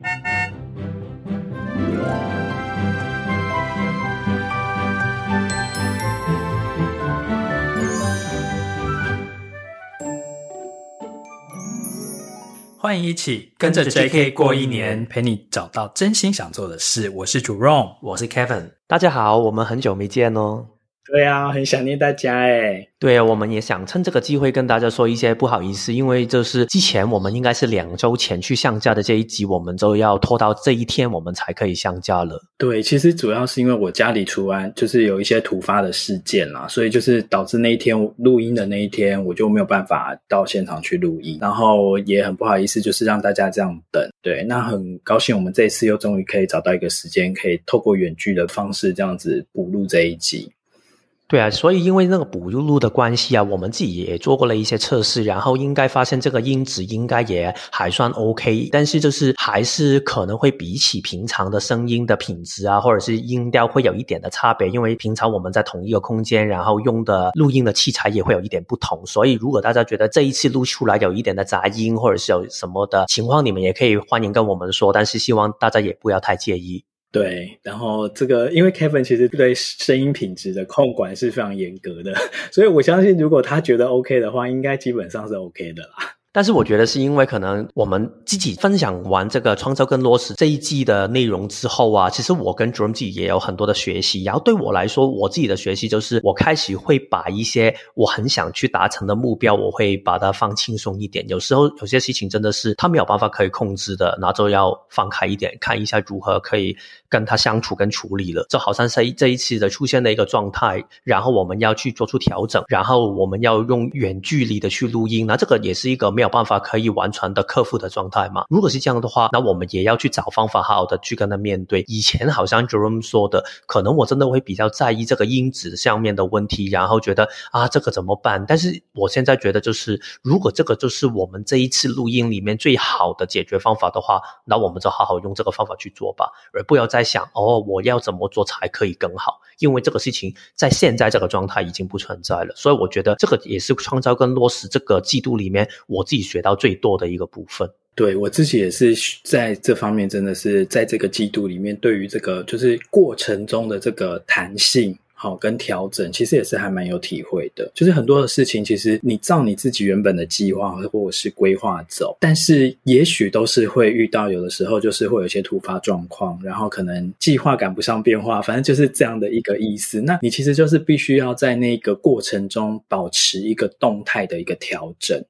欢迎一起跟着 JK 过一年，陪你找到真心想做的事。我是 Jerome，我是 Kevin，大家好，我们很久没见哦。对啊，很想念大家哎。对啊，我们也想趁这个机会跟大家说一些不好意思，因为就是之前我们应该是两周前去上架的这一集，我们就要拖到这一天我们才可以上架了。对，其实主要是因为我家里突然就是有一些突发的事件啦，所以就是导致那一天录音的那一天我就没有办法到现场去录音，然后也很不好意思，就是让大家这样等。对，那很高兴我们这一次又终于可以找到一个时间，可以透过远距的方式这样子补录这一集。对啊，所以因为那个补录的关系啊，我们自己也做过了一些测试，然后应该发现这个音质应该也还算 OK，但是就是还是可能会比起平常的声音的品质啊，或者是音调会有一点的差别，因为平常我们在同一个空间，然后用的录音的器材也会有一点不同，所以如果大家觉得这一次录出来有一点的杂音，或者是有什么的情况，你们也可以欢迎跟我们说，但是希望大家也不要太介意。对，然后这个因为 Kevin 其实对声音品质的控管是非常严格的，所以我相信如果他觉得 OK 的话，应该基本上是 OK 的啦。但是我觉得是因为可能我们自己分享完这个创造跟落实这一季的内容之后啊，其实我跟 Jerome 自己也有很多的学习。然后对我来说，我自己的学习就是我开始会把一些我很想去达成的目标，我会把它放轻松一点。有时候有些事情真的是他没有办法可以控制的，那就要放开一点，看一下如何可以跟他相处跟处理了。就好像是这一次的出现的一个状态，然后我们要去做出调整，然后我们要用远距离的去录音，那这个也是一个没有办法可以完全的克服的状态嘛？如果是这样的话，那我们也要去找方法，好好的去跟他面对。以前好像 Jerome 说的，可能我真的会比较在意这个因子上面的问题，然后觉得啊，这个怎么办？但是我现在觉得，就是如果这个就是我们这一次录音里面最好的解决方法的话，那我们就好好用这个方法去做吧，而不要再想哦，我要怎么做才可以更好？因为这个事情在现在这个状态已经不存在了。所以我觉得这个也是创造跟落实这个季度里面我自己学到。最多的一个部分，对，我自己也是在这方面，真的是在这个季度里面，对于这个就是过程中的这个弹性，好跟调整，其实也是还蛮有体会的。就是很多的事情，其实你照你自己原本的计划或者是规划走，但是也许都是会遇到，有的时候就是会有一些突发状况，然后可能计划赶不上变化，反正就是这样的一个意思。那你其实就是必须要在那个过程中保持一个动态的一个调整。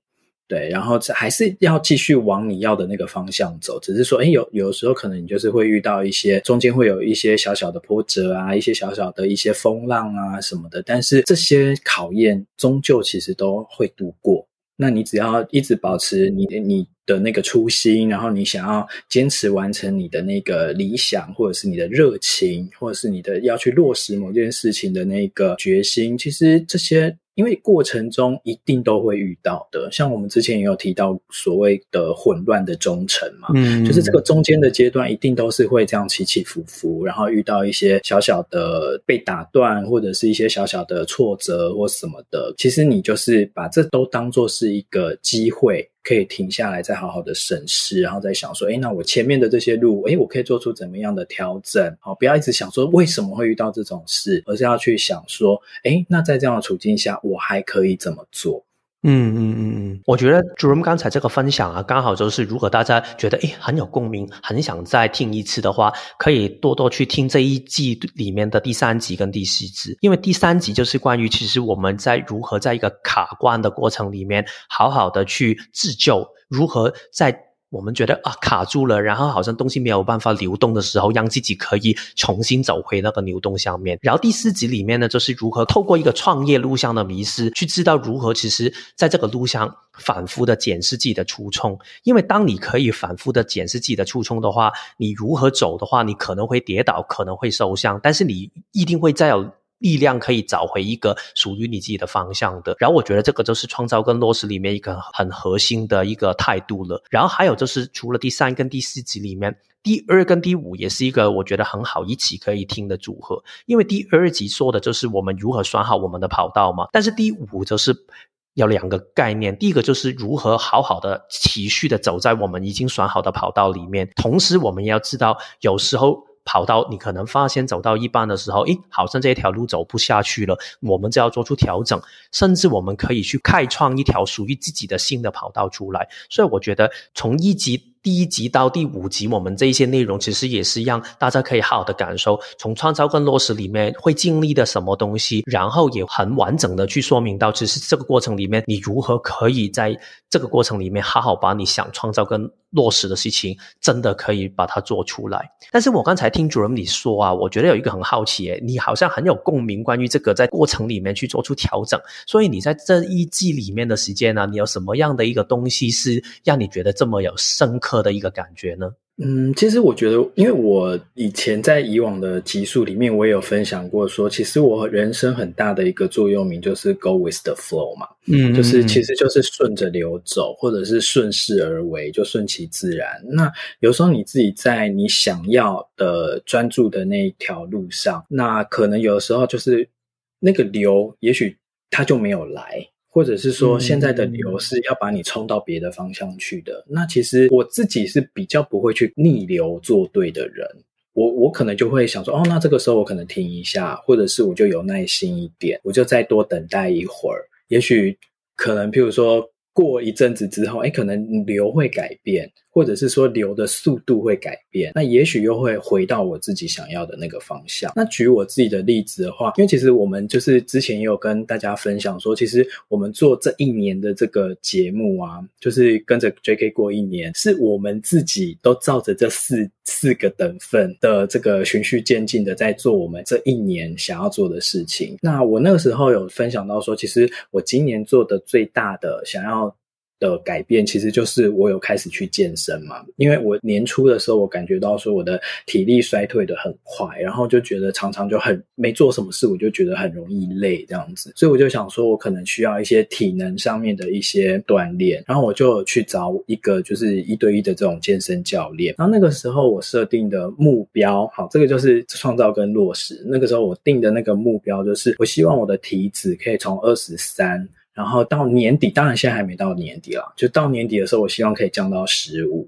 对，然后还是要继续往你要的那个方向走，只是说，诶，有有时候可能你就是会遇到一些中间会有一些小小的波折啊，一些小小的一些风浪啊什么的，但是这些考验终究其实都会度过。那你只要一直保持你你的那个初心，然后你想要坚持完成你的那个理想，或者是你的热情，或者是你的要去落实某件事情的那个决心，其实这些。因为过程中一定都会遇到的，像我们之前也有提到所谓的混乱的忠诚嘛，嗯，就是这个中间的阶段一定都是会这样起起伏伏，然后遇到一些小小的被打断，或者是一些小小的挫折或什么的，其实你就是把这都当做是一个机会。可以停下来，再好好的审视，然后再想说，哎，那我前面的这些路，哎，我可以做出怎么样的调整？好，不要一直想说为什么会遇到这种事，而是要去想说，哎，那在这样的处境下，我还可以怎么做？嗯嗯嗯嗯，我觉得 Jerome 刚才这个分享啊，刚好就是如果大家觉得诶很有共鸣，很想再听一次的话，可以多多去听这一季里面的第三集跟第四集，因为第三集就是关于其实我们在如何在一个卡关的过程里面，好好的去自救，如何在。我们觉得啊卡住了，然后好像东西没有办法流动的时候，让自己可以重新走回那个流动下面。然后第四集里面呢，就是如何透过一个创业路上的迷失，去知道如何其实在这个路上反复的检视自己的初衷。因为当你可以反复的检视自己的初衷的话，你如何走的话，你可能会跌倒，可能会受伤，但是你一定会再有。力量可以找回一个属于你自己的方向的，然后我觉得这个就是创造跟落实里面一个很核心的一个态度了。然后还有就是除了第三跟第四集里面，第二跟第五也是一个我觉得很好一起可以听的组合，因为第二集说的就是我们如何选好我们的跑道嘛，但是第五就是。有两个概念，第一个就是如何好好的持续的走在我们已经选好的跑道里面，同时我们要知道，有时候跑道你可能发现走到一半的时候，诶，好像这条路走不下去了，我们就要做出调整，甚至我们可以去开创一条属于自己的新的跑道出来。所以我觉得从一级。第一集到第五集，我们这一些内容其实也是让大家可以好好的感受，从创造跟落实里面会经历的什么东西，然后也很完整的去说明到，其实这个过程里面你如何可以在这个过程里面好好把你想创造跟落实的事情，真的可以把它做出来。但是我刚才听主任你说啊，我觉得有一个很好奇，你好像很有共鸣，关于这个在过程里面去做出调整，所以你在这一季里面的时间呢，你有什么样的一个东西是让你觉得这么有深刻的一个感觉呢？嗯，其实我觉得，因为我以前在以往的集数里面，我也有分享过说，其实我人生很大的一个座右铭就是 “Go with the flow” 嘛，嗯，就是其实就是顺着流走，或者是顺势而为，就顺其自然。那有时候你自己在你想要的专注的那一条路上，那可能有的时候就是那个流，也许它就没有来。或者是说，现在的流是要把你冲到别的方向去的。嗯。那其实我自己是比较不会去逆流做对的人。我我可能就会想说，哦，那这个时候我可能停一下，或者是我就有耐心一点，我就再多等待一会儿。也许可能，譬如说。过一阵子之后，哎，可能流会改变，或者是说流的速度会改变，那也许又会回到我自己想要的那个方向。那举我自己的例子的话，因为其实我们就是之前也有跟大家分享说，其实我们做这一年的这个节目啊，就是跟着 JK 过一年，是我们自己都照着这四四个等份的这个循序渐进的在做我们这一年想要做的事情。那我那个时候有分享到说，其实我今年做的最大的想要的改变其实就是我有开始去健身嘛，因为我年初的时候我感觉到说我的体力衰退得很快，然后就觉得常常就很没做什么事，我就觉得很容易累这样子，所以我就想说我可能需要一些体能上面的一些锻炼，然后我就去找一个就是一对一的这种健身教练，然后那个时候我设定的目标，好，这个就是创造跟落实，那个时候我定的那个目标就是我希望我的体脂可以从二十三。然后到年底，当然现在还没到年底了，就到年底的时候，我希望可以降到十五、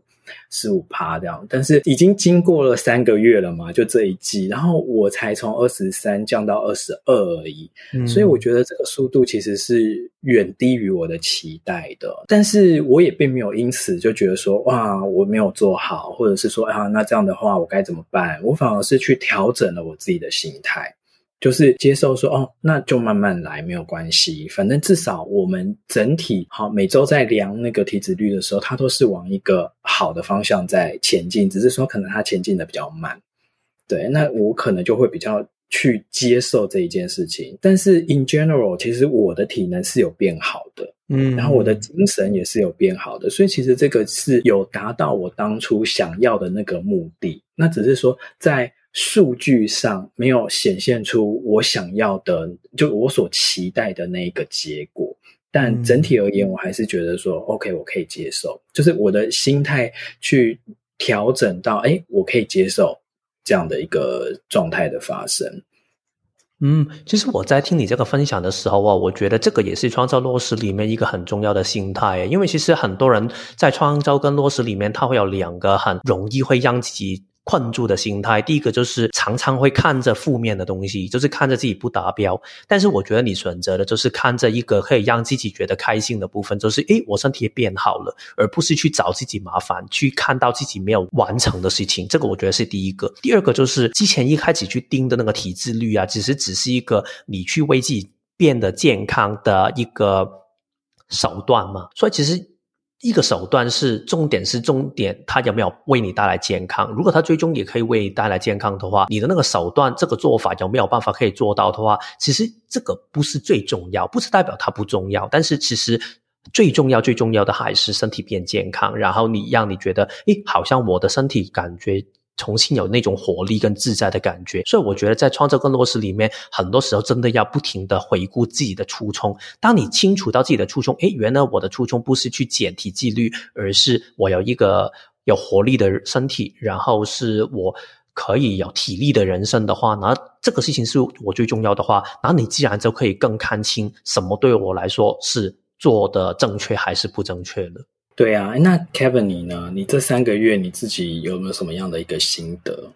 十五趴这样。但是已经经过了三个月了嘛，就这一季，然后我才从二十三降到二十二而已。嗯，所以我觉得这个速度其实是远低于我的期待的。但是我也并没有因此就觉得说，哇，我没有做好，或者是说啊，那这样的话我该怎么办？我反而是去调整了我自己的心态。就是接受说哦，那就慢慢来，没有关系。反正至少我们整体好，每周在量那个体脂率的时候，它都是往一个好的方向在前进，只是说可能它前进的比较慢。对，那我可能就会比较去接受这一件事情。但是 in general，其实我的体能是有变好的，嗯，然后我的精神也是有变好的，所以其实这个是有达到我当初想要的那个目的。那只是说在。数据上没有显现出我想要的，就我所期待的那一个结果。但整体而言，我还是觉得说，嗯，OK，我可以接受。就是我的心态去调整到，哎，我可以接受这样的一个状态的发生。嗯，其实我在听你这个分享的时候啊，我觉得这个也是创造落实里面一个很重要的心态。因为其实很多人在创造跟落实里面，他会有两个很容易会让自己。困住的心态，第一个就是常常会看着负面的东西，就是看着自己不达标。但是我觉得你选择的就是看着一个可以让自己觉得开心的部分，就是诶，我身体也变好了，而不是去找自己麻烦，去看到自己没有完成的事情。这个我觉得是第一个。第二个就是之前一开始去盯的那个体脂率啊，其实只是一个你去为自己变得健康的一个手段嘛。所以其实。一个手段是重点，是重点，它有没有为你带来健康？如果它最终也可以为你带来健康的话，你的那个手段，这个做法有没有办法可以做到的话，其实这个不是最重要，不是代表它不重要，但是其实最重要、最重要的还是身体变健康，然后你让你觉得，诶，好像我的身体感觉。重新有那种活力跟自在的感觉，所以我觉得在创造跟落实里面，很多时候真的要不停的回顾自己的初衷。当你清楚到自己的初衷，诶，原来我的初衷不是去减体脂率，而是我有一个有活力的身体，然后是我可以有体力的人生的话，那这个事情是我最重要的话，那你自然就可以更看清什么对我来说是做的正确还是不正确了。对啊，那 Kevin 你呢？你这三个月你自己有没有什么样的一个心得？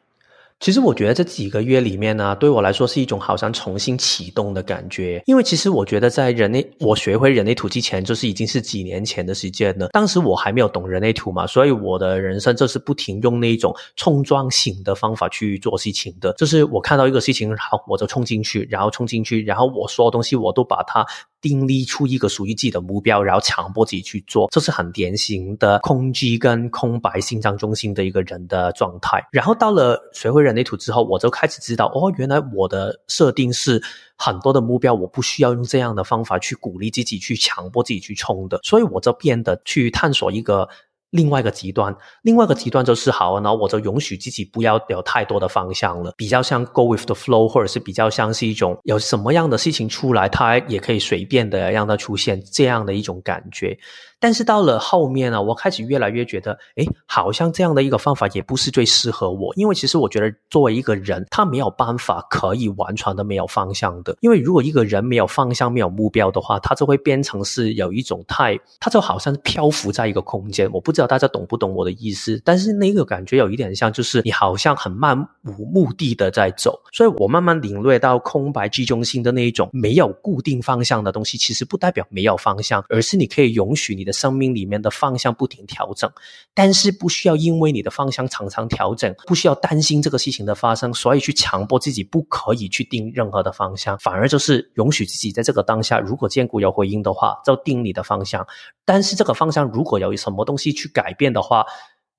其实我觉得这几个月里面呢，对我来说是一种好像重新启动的感觉。因为其实我觉得在人类，我学会人类图之前，就是已经是几年前的时间了。当时我还没有懂人类图嘛，所以我的人生就是不停用那种冲撞型的方法去做事情的。就是我看到一个事情，好，我就冲进去，然后冲进去，然后我所有东西我都把它。定立出一个属于自己的目标，然后强迫自己去做，这是很典型的空机跟空白心脏中心的一个人的状态。然后到了学会人类图之后，我就开始知道，哦，原来我的设定是很多的目标，我不需要用这样的方法去鼓励自己，去强迫自己去冲的，所以我就变得去探索一个。另外一个极端，另外一个极端就是好，然后我就允许自己不要有太多的方向了，比较像 go with the flow，或者是比较像是一种有什么样的事情出来，它也可以随便的让它出现这样的一种感觉。但是到了后面呢，我开始越来越觉得，诶，好像这样的一个方法也不是最适合我，因为其实我觉得作为一个人，他没有办法可以完全的没有方向的。因为如果一个人没有方向、没有目标的话，他就会变成是有一种太，他就好像漂浮在一个空间。我不知道大家懂不懂我的意思，但是那个感觉有一点像，就是你好像很漫无目的的在走。所以我慢慢领略到空白居中心的那一种没有固定方向的东西，其实不代表没有方向，而是你可以允许你的。生命里面的方向不停调整，但是不需要因为你的方向常常调整，不需要担心这个事情的发生，所以去强迫自己不可以去定任何的方向，反而就是允许自己在这个当下，如果荐骨有回应的话，就定你的方向。但是这个方向如果有什么东西去改变的话，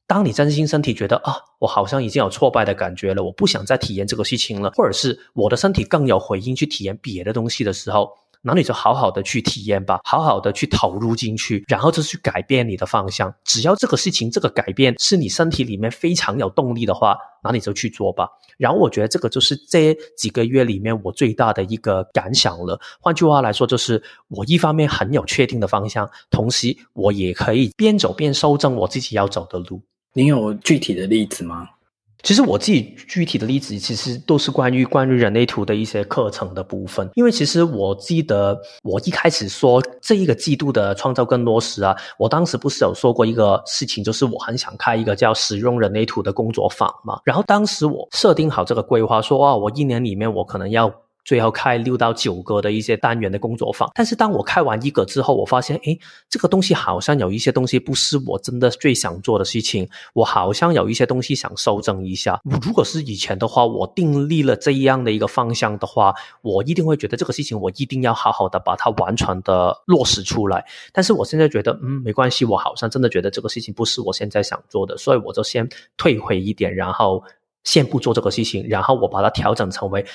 当你真心身体觉得啊，我好像已经有挫败的感觉了，我不想再体验这个事情了，或者是我的身体更有回应去体验别的东西的时候。那你就好好的去体验吧，好好的去投入进去，然后就去改变你的方向。只要这个事情，这个改变是你身体里面非常有动力的话，那你就去做吧。然后我觉得这个就是这几个月里面我最大的一个感想了。换句话来说，就是我一方面很有确定的方向，同时我也可以边走边修正我自己要走的路。你有具体的例子吗？其实我自己具体的例子，其实都是关于关于人类图的一些课程的部分。因为其实我记得我一开始说这一个季度的创造跟落实啊，我当时不是有说过一个事情，就是我很想开一个叫使用人类图的工作坊嘛。然后当时我设定好这个规划，说啊，我一年里面我可能要。最后开六到九个的一些单元的工作坊，但是当我开完一个之后，我发现，诶，这个东西好像有一些东西不是我真的最想做的事情，我好像有一些东西想修正一下。如果是以前的话，我订立了这样的一个方向的话，我一定会觉得这个事情我一定要好好的把它完全的落实出来。但是我现在觉得，嗯，没关系，我好像真的觉得这个事情不是我现在想做的，所以我就先退回一点，然后先不做这个事情，然后我把它调整成为。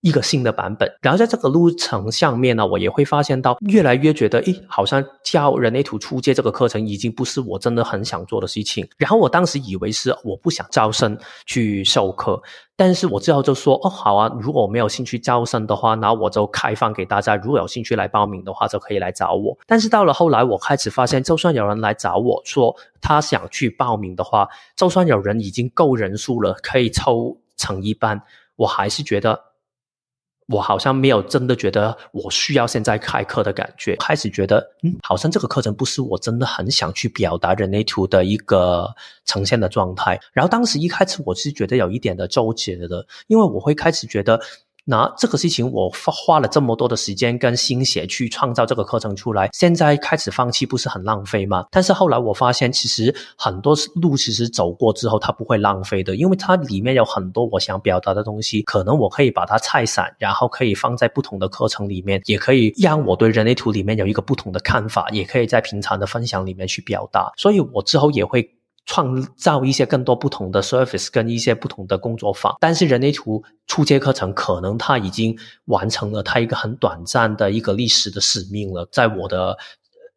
一个新的版本，然后在这个路程上面呢，我也会发现到越来越觉得，诶，好像教人类图出街这个课程已经不是我真的很想做的事情。然后我当时以为是我不想招生去授课，但是我之后就说，哦，好啊，如果我没有兴趣招生的话，那我就开放给大家，如果有兴趣来报名的话，就可以来找我。但是到了后来，我开始发现，就算有人来找我说他想去报名的话，就算有人已经够人数了，可以抽成一班，我还是觉得。我好像没有真的觉得我需要现在开课的感觉，开始觉得，嗯，好像这个课程不是我真的很想去表达人类图的一个呈现的状态。然后当时一开始我是觉得有一点的纠结的，因为我会开始觉得。那这个事情我花花了这么多的时间跟心血去创造这个课程出来，现在开始放弃不是很浪费吗？但是后来我发现，其实很多路其实走过之后，它不会浪费的，因为它里面有很多我想表达的东西，可能我可以把它拆散，然后可以放在不同的课程里面，也可以让我对人类图里面有一个不同的看法，也可以在平常的分享里面去表达，所以我之后也会。创造一些更多不同的 service 跟一些不同的工作坊，但是人类图初阶课程可能它已经完成了它一个很短暂的一个历史的使命了，在我的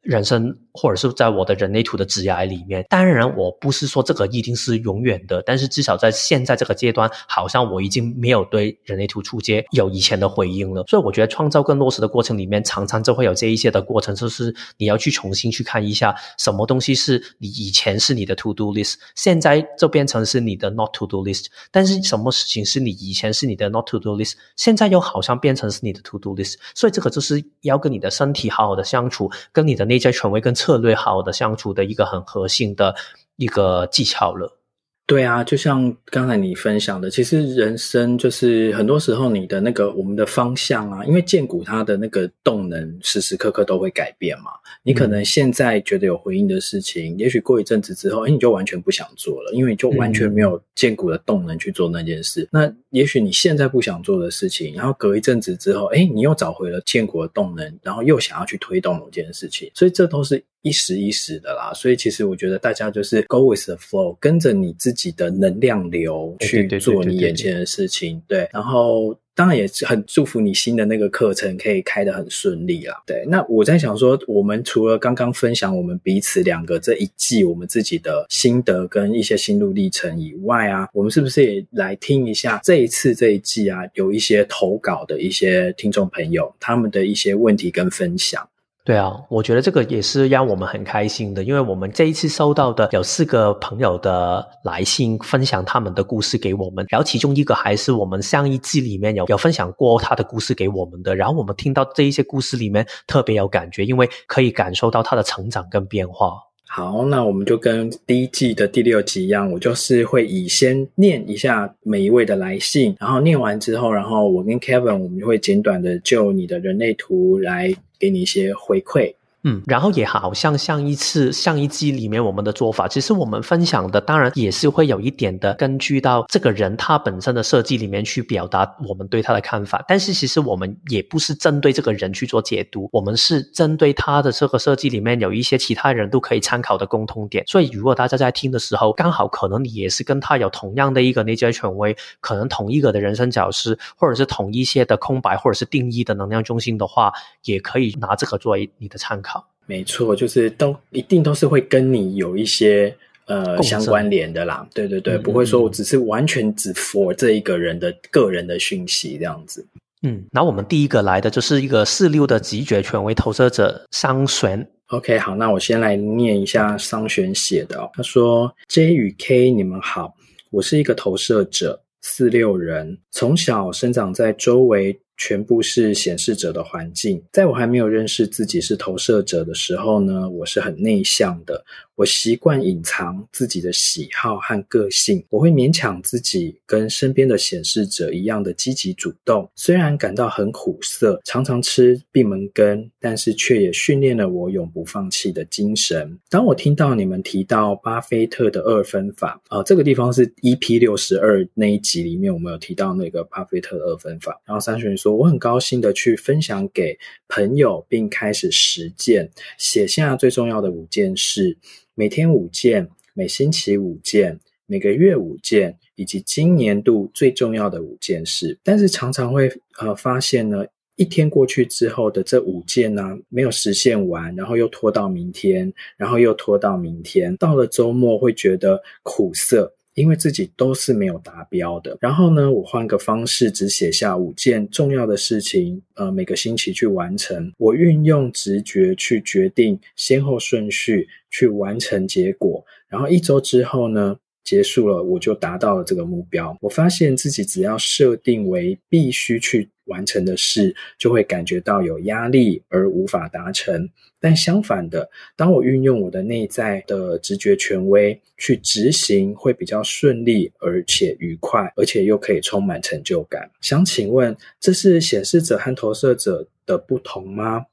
人生，或者是在我的人类图的职涯里面。当然，我不是说这个一定是永远的，但是至少在现在这个阶段，好像我已经没有对人类图出街有以前的回应了。所以，我觉得创造跟落实的过程里面，常常就会有这一些的过程，就是你要去重新去看一下，什么东西是你以前是你的 to do list，现在就变成是你的 not to do list。但是，什么事情是你以前是你的 not to do list，现在又好像变成是你的 to do list。所以，这个就是要跟你的身体好好的相处，跟你的内在权威跟策略好的相处的一个很核心的一个技巧了。对啊，就像刚才你分享的，其实人生就是很多时候你的那个我们的方向啊，因为荐骨它的那个动能时时刻刻都会改变嘛。你可能现在觉得有回应的事情，也许过一阵子之后，哎，你就完全不想做了，因为你就完全没有荐骨的动能去做那件事。那也许你现在不想做的事情，然后隔一阵子之后，哎，你又找回了荐骨的动能，然后又想要去推动某件事情，所以这都是。一时一时的啦，所以其实我觉得大家就是 go with the flow，跟着你自己的能量流去做你眼前的事情。对，然后当然也很祝福你新的那个课程可以开得很顺利啦。对，那我在想说，我们除了刚刚分享我们彼此两个这一季我们自己的心得跟一些心路历程以外啊，我们是不是也来听一下这一次这一季啊，有一些投稿的一些听众朋友他们的一些问题跟分享。对啊，我觉得这个也是让我们很开心的，因为我们这一次收到的有四个朋友的来信，分享他们的故事给我们，然后其中一个还是我们上一季里面有有分享过他的故事给我们的，然后我们听到这一些故事里面特别有感觉，因为可以感受到他的成长跟变化。好，那我们就跟第一季的第六集一样，我就是会以先念一下每一位的来信，然后念完之后，然后我跟 Kevin 我们就会简短的就你的人类图来。给你一些回馈。嗯，然后也好像上一次上一季里面我们的做法，其实我们分享的当然也是会有一点的根据到这个人他本身的设计里面去表达我们对他的看法，但是其实我们也不是针对这个人去做解读，我们是针对他的这个设计里面有一些其他人都可以参考的共通点。所以如果大家在听的时候，刚好可能你也是跟他有同样的一个内在权威，可能同一个的人生角色，或者是同一些的空白或者是定义的能量中心的话，也可以拿这个作为你的参考。没错，就是都一定都是会跟你有一些呃相关联的啦。对对对，嗯、不会说我只是完全只 for 这一个人的个人的讯息这样子。嗯，那我们第一个来的就是一个四六的直觉权威投射者商璇。OK，好，那我先来念一下商璇写的哦。他说：“J 与 K，你们好，我是一个投射者，四六人，从小生长在周围。”全部是显示者的环境。在我还没有认识自己是投射者的时候呢，我是很内向的。我习惯隐藏自己的喜好和个性，我会勉强自己跟身边的显示者一样的积极主动。虽然感到很苦涩，常常吃闭门羹，但是却也训练了我永不放弃的精神。当我听到你们提到巴菲特的二分法，啊、呃，这个地方是 EP 六十二那一集里面，我们有提到那个巴菲特的二分法。然后三选说，我很高兴的去分享给朋友，并开始实践，写下最重要的五件事。每天五件，每星期五件，每个月五件，以及今年度最重要的五件事。但是常常会呃发现呢，一天过去之后的这五件呢，没有实现完，然后又拖到明天，然后又拖到明天。到了周末会觉得苦涩。因为自己都是没有达标的，然后呢，我换个方式，只写下五件重要的事情，呃，每个星期去完成。我运用直觉去决定先后顺序，去完成结果。然后一周之后呢，结束了，我就达到了这个目标。我发现自己只要设定为必须去完成的事，就会感觉到有压力而无法达成。但相反的，当我运用我的内在的直觉权威去执行，会比较顺利，而且愉快，而且又可以充满成就感。想请问，这是显示者和投射者的不同吗？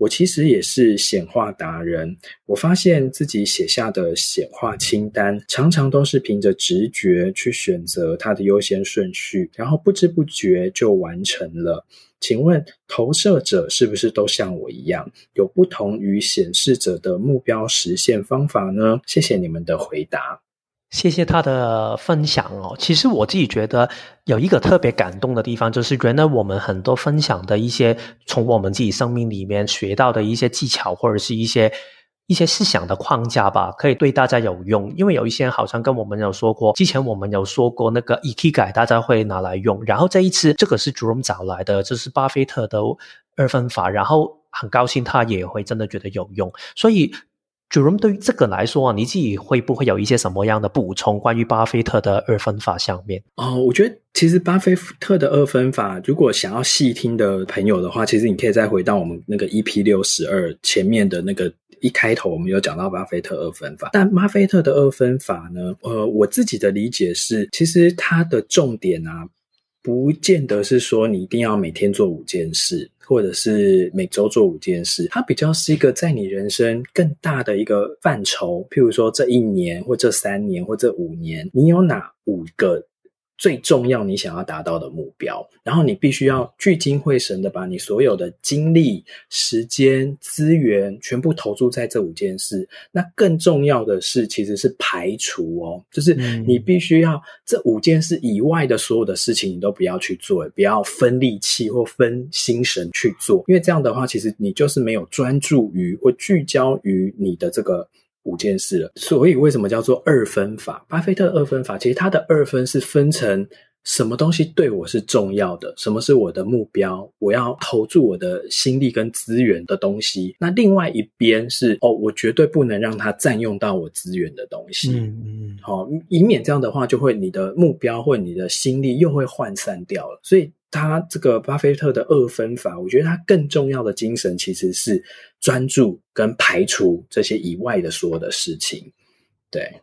我其实也是显化达人，我发现自己写下的显化清单，常常都是凭着直觉去选择它的优先顺序，然后不知不觉就完成了。请问投射者是不是都像我一样，有不同于显示者的目标实现方法呢？谢谢你们的回答。谢谢他的分享哦。其实我自己觉得有一个特别感动的地方，就是原来我们很多分享的一些从我们自己生命里面学到的一些技巧，或者是一些一些思想的框架吧，可以对大家有用。因为有一些人好像跟我们有说过，之前我们有说过那个 e k 改大家会拿来用。然后这一次这个是 JOM 找来的，这是巴菲特的二分法。然后很高兴他也会真的觉得有用，所以。Jerome 对于这个来说啊，你自己会不会有一些什么样的补充？关于巴菲特的二分法上面哦，我觉得其实巴菲特的二分法，如果想要细听的朋友的话，其实你可以再回到我们那个 EP 六十二前面的那个一开头，我们有讲到巴菲特二分法。但巴菲特的二分法呢，呃，我自己的理解是，其实它的重点啊，不见得是说你一定要每天做五件事。或者是每周做五件事，它比较是一个在你人生更大的一个范畴。譬如说，这一年或这三年或这五年，你有哪五个？最重要，你想要达到的目标，然后你必须要聚精会神的把你所有的精力、时间、资源全部投注在这五件事。那更重要的是，其实是排除哦，就是你必须要这五件事以外的所有的事情，你都不要去做，不要分力气或分心神去做，因为这样的话，其实你就是没有专注于或聚焦于你的这个。五件事了，所以为什么叫做二分法？巴菲特二分法，其实它的二分是分成什么东西对我是重要的，什么是我的目标，我要投注我的心力跟资源的东西。那另外一边是哦，我绝对不能让它占用到我资源的东西。嗯嗯，好，以免这样的话，就会你的目标或你的心力又会涣散掉了。所以。他这个巴菲特的二分法，我觉得他更重要的精神其实是专注跟排除这些以外的所有的事情，对。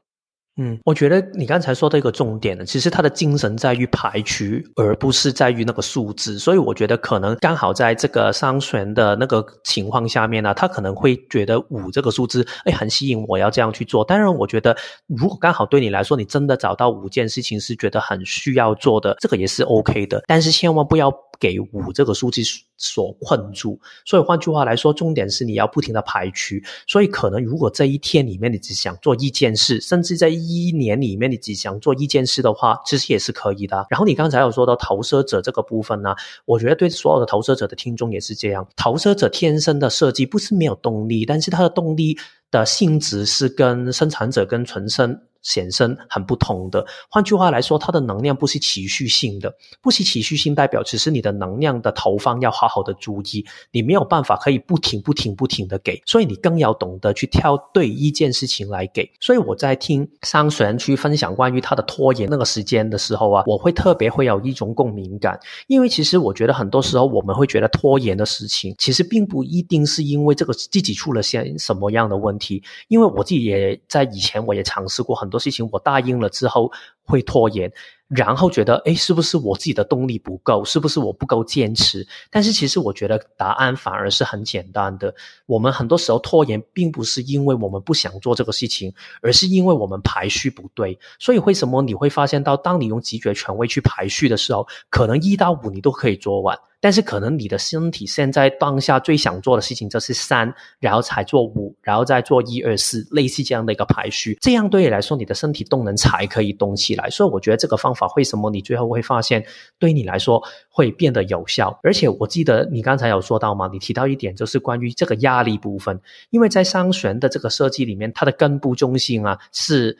嗯，我觉得你刚才说的一个重点呢，其实他的精神在于排除，而不是在于那个数字。所以我觉得可能刚好在这个商选的那个情况下面呢，他可能会觉得五这个数字，哎，很吸引我要这样去做。当然，我觉得如果刚好对你来说，你真的找到五件事情是觉得很需要做的，这个也是 OK 的。但是千万不要。给五这个数字所困住，所以换句话来说，重点是你要不停的排除。所以可能如果这一天里面你只想做一件事，甚至在一年里面你只想做一件事的话，其实也是可以的。然后你刚才有说到投射者这个部分呢，我觉得对所有的投射者的听众也是这样。投射者天生的设计不是没有动力，但是他的动力的性质是跟生产者跟纯生。显身很不同的，换句话来说，它的能量不是持续性的，不是持续性代表只是你的能量的投放要好好的注意，你没有办法可以不停不停不停的给，所以你更要懂得去挑对一件事情来给。所以我在听商璇去分享关于他的拖延那个时间的时候啊，我会特别会有一种共鸣感，因为其实我觉得很多时候我们会觉得拖延的事情，其实并不一定是因为这个自己出了些什么样的问题，因为我自己也在以前我也尝试过很很多。事情我答应了之后会拖延。然后觉得，诶，是不是我自己的动力不够？是不是我不够坚持？但是其实我觉得答案反而是很简单的。我们很多时候拖延，并不是因为我们不想做这个事情，而是因为我们排序不对。所以为什么你会发现到，当你用直觉权威去排序的时候，可能一到五你都可以做完，但是可能你的身体现在当下最想做的事情就是三，然后才做五，然后再做一二四，类似这样的一个排序。这样对你来说，你的身体动能才可以动起来。所以我觉得这个方法。为什么你最后会发现对你来说会变得有效？而且我记得你刚才有说到吗？你提到一点就是关于这个压力部分，因为在商旋的这个设计里面，它的根部中心啊是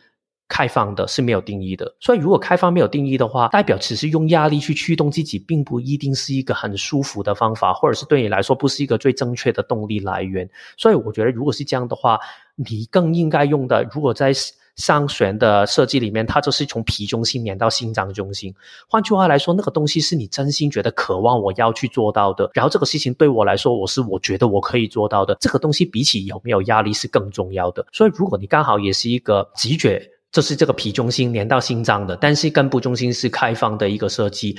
开放的，是没有定义的。所以如果开放没有定义的话，代表只是用压力去驱动自己，并不一定是一个很舒服的方法，或者是对你来说不是一个最正确的动力来源。所以我觉得，如果是这样的话，你更应该用的，如果在上旋的设计里面，它就是从脾中心连到心脏中心。换句话来说，那个东西是你真心觉得渴望我要去做到的。然后这个事情对我来说，我是我觉得我可以做到的。这个东西比起有没有压力是更重要的。所以，如果你刚好也是一个直觉，就是这个皮中心连到心脏的，但是根部中心是开放的一个设计。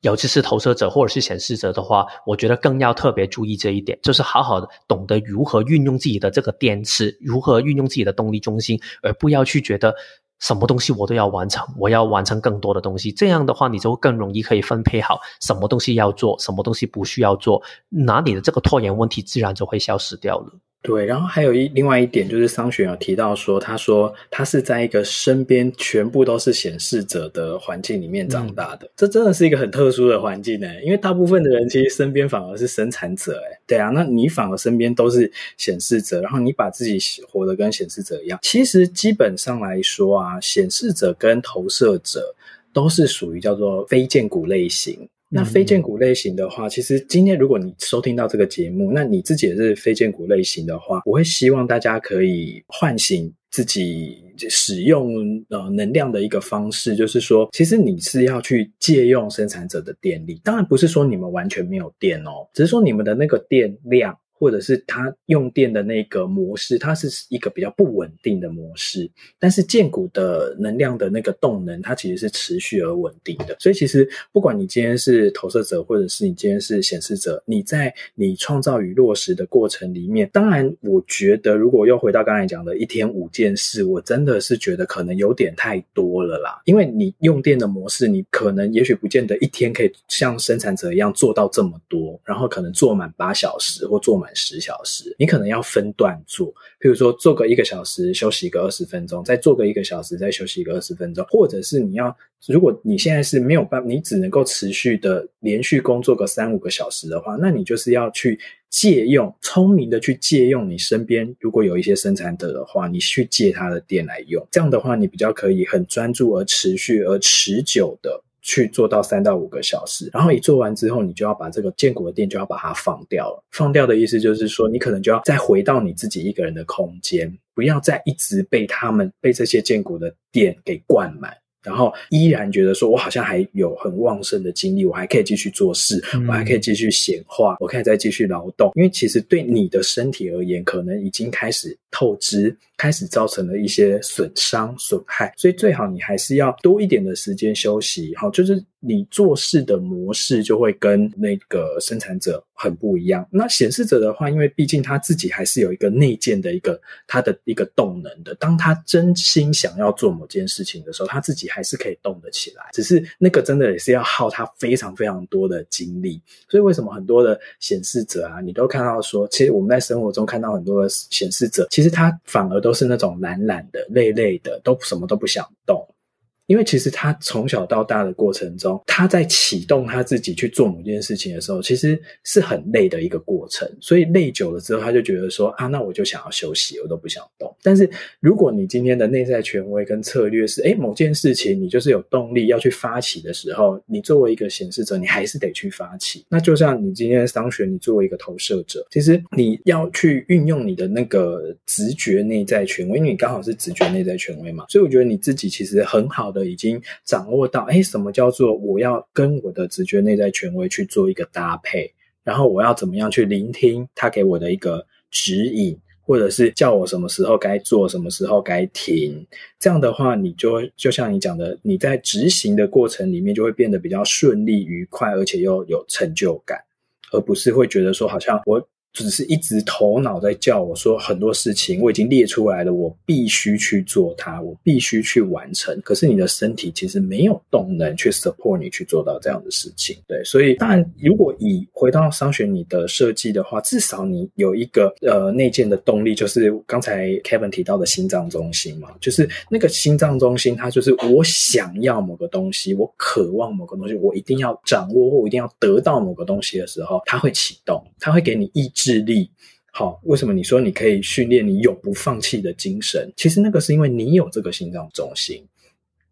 尤其是投射者或者是显示者的话，我觉得更要特别注意这一点，就是好好的懂得如何运用自己的这个电池，如何运用自己的动力中心，而不要去觉得什么东西我都要完成，我要完成更多的东西。这样的话，你就更容易可以分配好什么东西要做，什么东西不需要做，那你的这个拖延问题自然就会消失掉了。对，然后还有一另外一点就是桑选有提到说，他说他是在一个身边全部都是显示者的环境里面长大的，嗯、这真的是一个很特殊的环境呢，因为大部分的人其实身边反而是生产者，哎，对啊，那你反而身边都是显示者，然后你把自己活得跟显示者一样，其实基本上来说啊，显示者跟投射者都是属于叫做非荐骨类型。那非荐股类型的话，其实今天如果你收听到这个节目，那你自己也是非荐股类型的话，我会希望大家可以唤醒自己使用呃能量的一个方式，就是说，其实你是要去借用生产者的电力，当然不是说你们完全没有电哦，只是说你们的那个电量。或者是它用电的那个模式，它是一个比较不稳定的模式。但是建股的能量的那个动能，它其实是持续而稳定的。所以其实不管你今天是投射者，或者是你今天是显示者，你在你创造与落实的过程里面，当然我觉得如果又回到刚才讲的一天五件事，我真的是觉得可能有点太多了啦。因为你用电的模式，你可能也许不见得一天可以像生产者一样做到这么多，然后可能做满八小时或做满。十小时，你可能要分段做，譬如说做个一个小时，休息一个二十分钟，再做个一个小时，再休息一个二十分钟，或者是你要，如果你现在是没有办法，你只能够持续的连续工作个三五个小时的话，那你就是要去借用，聪明的去借用你身边如果有一些生产者的话，你去借他的电来用，这样的话你比较可以很专注而持续而持久的。去做到三到五个小时，然后一做完之后，你就要把这个荐骨的店就要把它放掉了。放掉的意思就是说，你可能就要再回到你自己一个人的空间，不要再一直被他们被这些荐骨的店给灌满。然后依然觉得说，我好像还有很旺盛的精力，我还可以继续做事，我还可以继续显化，我可以再继续劳动。因为其实对你的身体而言，可能已经开始透支，开始造成了一些损伤、损害。所以最好你还是要多一点的时间休息。好，就是。你做事的模式就会跟那个生产者很不一样。那显示者的话，因为毕竟他自己还是有一个内建的一个他的一个动能的。当他真心想要做某件事情的时候，他自己还是可以动得起来。只是那个真的也是要耗他非常非常多的精力。所以为什么很多的显示者啊，你都看到说，其实我们在生活中看到很多的显示者，其实他反而都是那种懒懒的、累累的，都什么都不想动。因为其实他从小到大的过程中，他在启动他自己去做某件事情的时候，其实是很累的一个过程。所以累久了之后，他就觉得说啊，那我就想要休息，我都不想动。但是如果你今天的内在权威跟策略是，诶，某件事情你就是有动力要去发起的时候，你作为一个显示者，你还是得去发起。那就像你今天的商学，你作为一个投射者，其实你要去运用你的那个直觉内在权威，因为你刚好是直觉内在权威嘛。所以我觉得你自己其实很好的已经掌握到，哎，什么叫做我要跟我的直觉内在权威去做一个搭配，然后我要怎么样去聆听他给我的一个指引，或者是叫我什么时候该做，什么时候该停。这样的话，你就就像你讲的，你在执行的过程里面就会变得比较顺利、愉快，而且又有成就感，而不是会觉得说好像我。只是一直头脑在叫我说很多事情，我已经列出来了，我必须去做它，我必须去完成。可是你的身体其实没有动能去 support 你去做到这样的事情，对。所以当然，如果以回到商学你的设计的话，至少你有一个呃内建的动力，就是刚才 Kevin 提到的心脏中心嘛，就是那个心脏中心，它就是我想要某个东西，我渴望某个东西，我一定要掌握或我一定要得到某个东西的时候，它会启动，它会给你意志。智力好，为什么你说你可以训练你永不放弃的精神？其实那个是因为你有这个心脏中心。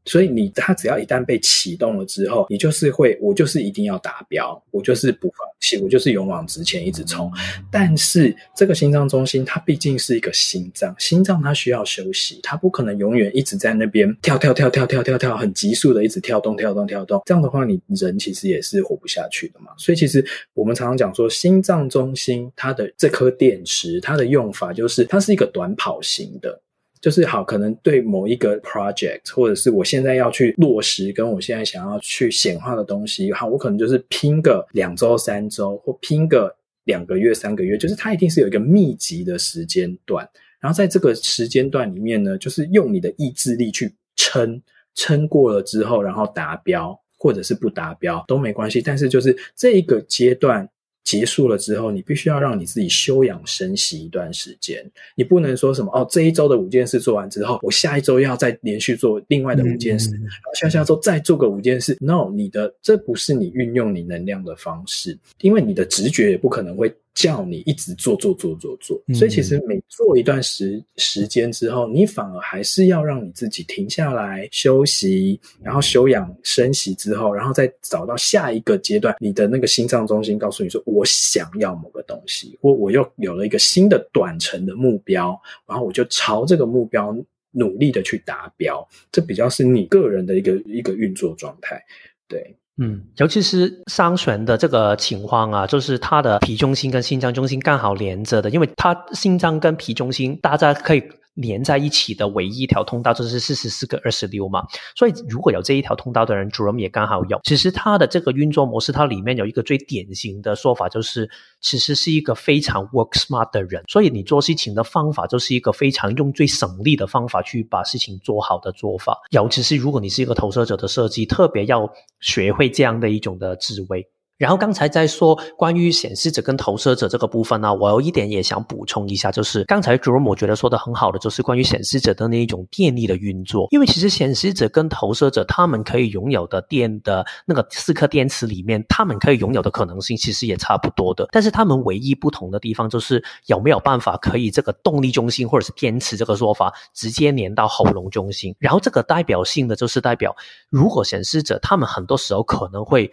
所以你它只要一旦被启动了之后，你就是会，我就是一定要达标，我就是不放弃，我就是勇往直前，一直冲。但是这个心脏中心它毕竟是一个心脏，心脏它需要休息，它不可能永远一直在那边跳跳跳跳跳跳跳，很急速的一直跳动跳动跳动。这样的话，你人其实也是活不下去的嘛。所以其实我们常常讲说，心脏中心它的这颗电池，它的用法就是它是一个短跑型的。就是好，可能对某一个 project，或者是我现在要去落实，跟我现在想要去显化的东西，好，我可能就是拼个两周、三周，或拼个两个月、三个月，就是它一定是有一个密集的时间段。然后在这个时间段里面呢，就是用你的意志力去撑，撑过了之后，然后达标，或者是不达标都没关系。但是就是这一个阶段。结束了之后，你必须要让你自己休养生息一段时间。你不能说什么哦，这一周的五件事做完之后，我下一周要再连续做另外的五件事，嗯、然后下下周再做个五件事。No，你的这不是你运用你能量的方式，因为你的直觉也不可能会。叫你一直做做做做做，所以其实每做一段时时间之后，你反而还是要让你自己停下来休息，然后休养生息之后，然后再找到下一个阶段，你的那个心脏中心告诉你说：“我想要某个东西，或我又有了一个新的短程的目标，然后我就朝这个目标努力的去达标。”这比较是你个人的一个一个运作状态，对。嗯，尤其是商璇的这个情况啊，就是它的脾中心跟心脏中心刚好连着的，因为它心脏跟脾中心，大家可以。连在一起的唯一一条通道就是四十四个二十六嘛，所以如果有这一条通道的人，JOM 也刚好有。其实他的这个运作模式，它里面有一个最典型的说法，就是其实是一个非常 work smart 的人。所以你做事情的方法，就是一个非常用最省力的方法去把事情做好的做法。尤其是如果你是一个投射者的设计，特别要学会这样的一种的智慧。然后刚才在说关于显示者跟投射者这个部分呢，我有一点也想补充一下，就是刚才 Jerome 觉得说的很好的，就是关于显示者的那一种电力的运作。因为其实显示者跟投射者他们可以拥有的电的那个四颗电池里面，他们可以拥有的可能性其实也差不多的。但是他们唯一不同的地方就是有没有办法可以这个动力中心或者是电池这个说法直接连到喉咙中心。然后这个代表性的就是代表，如果显示者他们很多时候可能会。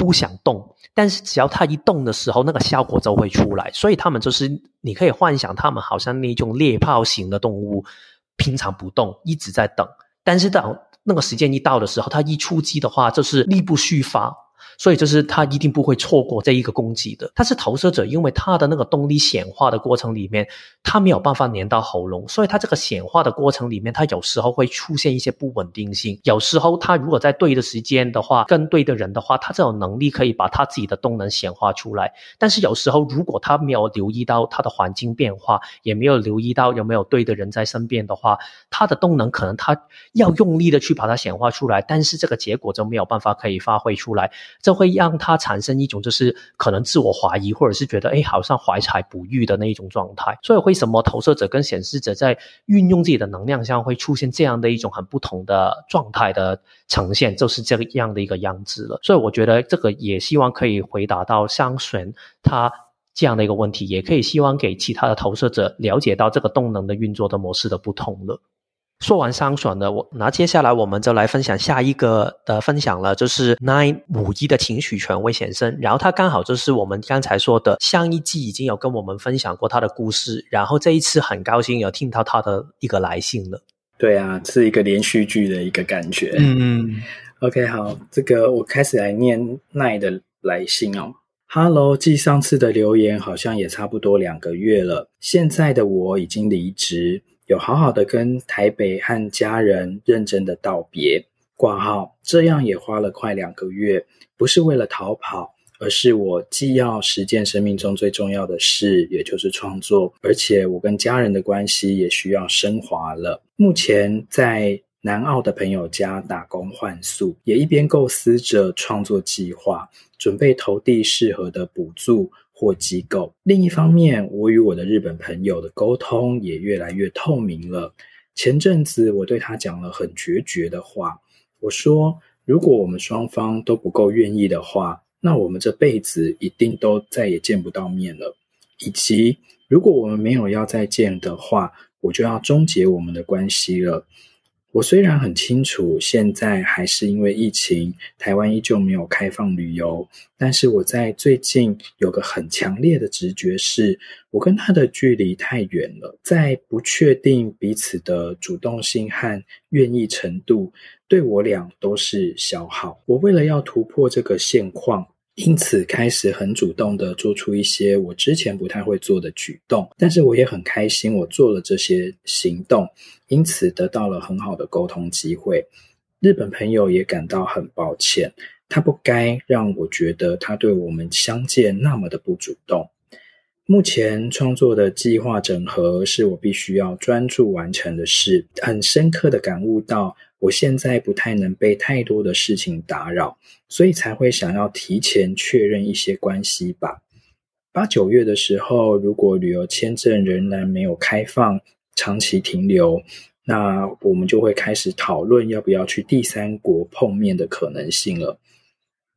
不想动，但是只要它一动的时候，那个效果就会出来。所以他们就是，你可以幻想他们好像那种猎豹型的动物，平常不动，一直在等。但是等那个时间一到的时候，它一出击的话，就是力不虚发。所以就是他一定不会错过这一个攻击的。他是投射者，因为他的那个动力显化的过程里面，他没有办法粘到喉咙，所以他这个显化的过程里面，他有时候会出现一些不稳定性。有时候他如果在对的时间的话，跟对的人的话，他这种能力可以把他自己的动能显化出来。但是有时候如果他没有留意到他的环境变化，也没有留意到有没有对的人在身边的话，他的动能可能他要用力的去把它显化出来，但是这个结果就没有办法可以发挥出来。就会让他产生一种就是可能自我怀疑，或者是觉得哎，好像怀才不遇的那一种状态。所以为什么投射者跟显示者在运用自己的能量上会出现这样的一种很不同的状态的呈现，就是这个样的一个样子了。所以我觉得这个也希望可以回答到商璇他这样的一个问题，也可以希望给其他的投射者了解到这个动能的运作的模式的不同了。说完商选的，我那接下来我们就来分享下一个的分享了，就是 Nine 五一的情绪权威先生，然后他刚好就是我们刚才说的上一季已经有跟我们分享过他的故事，然后这一次很高兴有听到他的一个来信了。对啊，是一个连续剧的一个感觉。嗯，OK，好，这个我开始来念 Nine 的来信哦。Hello，继上次的留言好像也差不多两个月了，现在的我已经离职。有好好的跟台北和家人认真的道别挂号，这样也花了快两个月，不是为了逃跑，而是我既要实践生命中最重要的事，也就是创作，而且我跟家人的关系也需要升华了。目前在南澳的朋友家打工换宿，也一边构思着创作计划，准备投递适合的补助。或机构。另一方面，我与我的日本朋友的沟通也越来越透明了。前阵子，我对他讲了很决绝的话。我说：“如果我们双方都不够愿意的话，那我们这辈子一定都再也见不到面了。以及，如果我们没有要再见的话，我就要终结我们的关系了。”我虽然很清楚，现在还是因为疫情，台湾依旧没有开放旅游，但是我在最近有个很强烈的直觉是，我跟他的距离太远了，在不确定彼此的主动性和愿意程度，对我俩都是消耗。我为了要突破这个现况。因此，开始很主动地做出一些我之前不太会做的举动，但是我也很开心，我做了这些行动，因此得到了很好的沟通机会。日本朋友也感到很抱歉，他不该让我觉得他对我们相见那么的不主动。目前创作的计划整合是我必须要专注完成的事，很深刻的感悟到。我现在不太能被太多的事情打扰，所以才会想要提前确认一些关系吧。八九月的时候，如果旅游签证仍然没有开放，长期停留，那我们就会开始讨论要不要去第三国碰面的可能性了。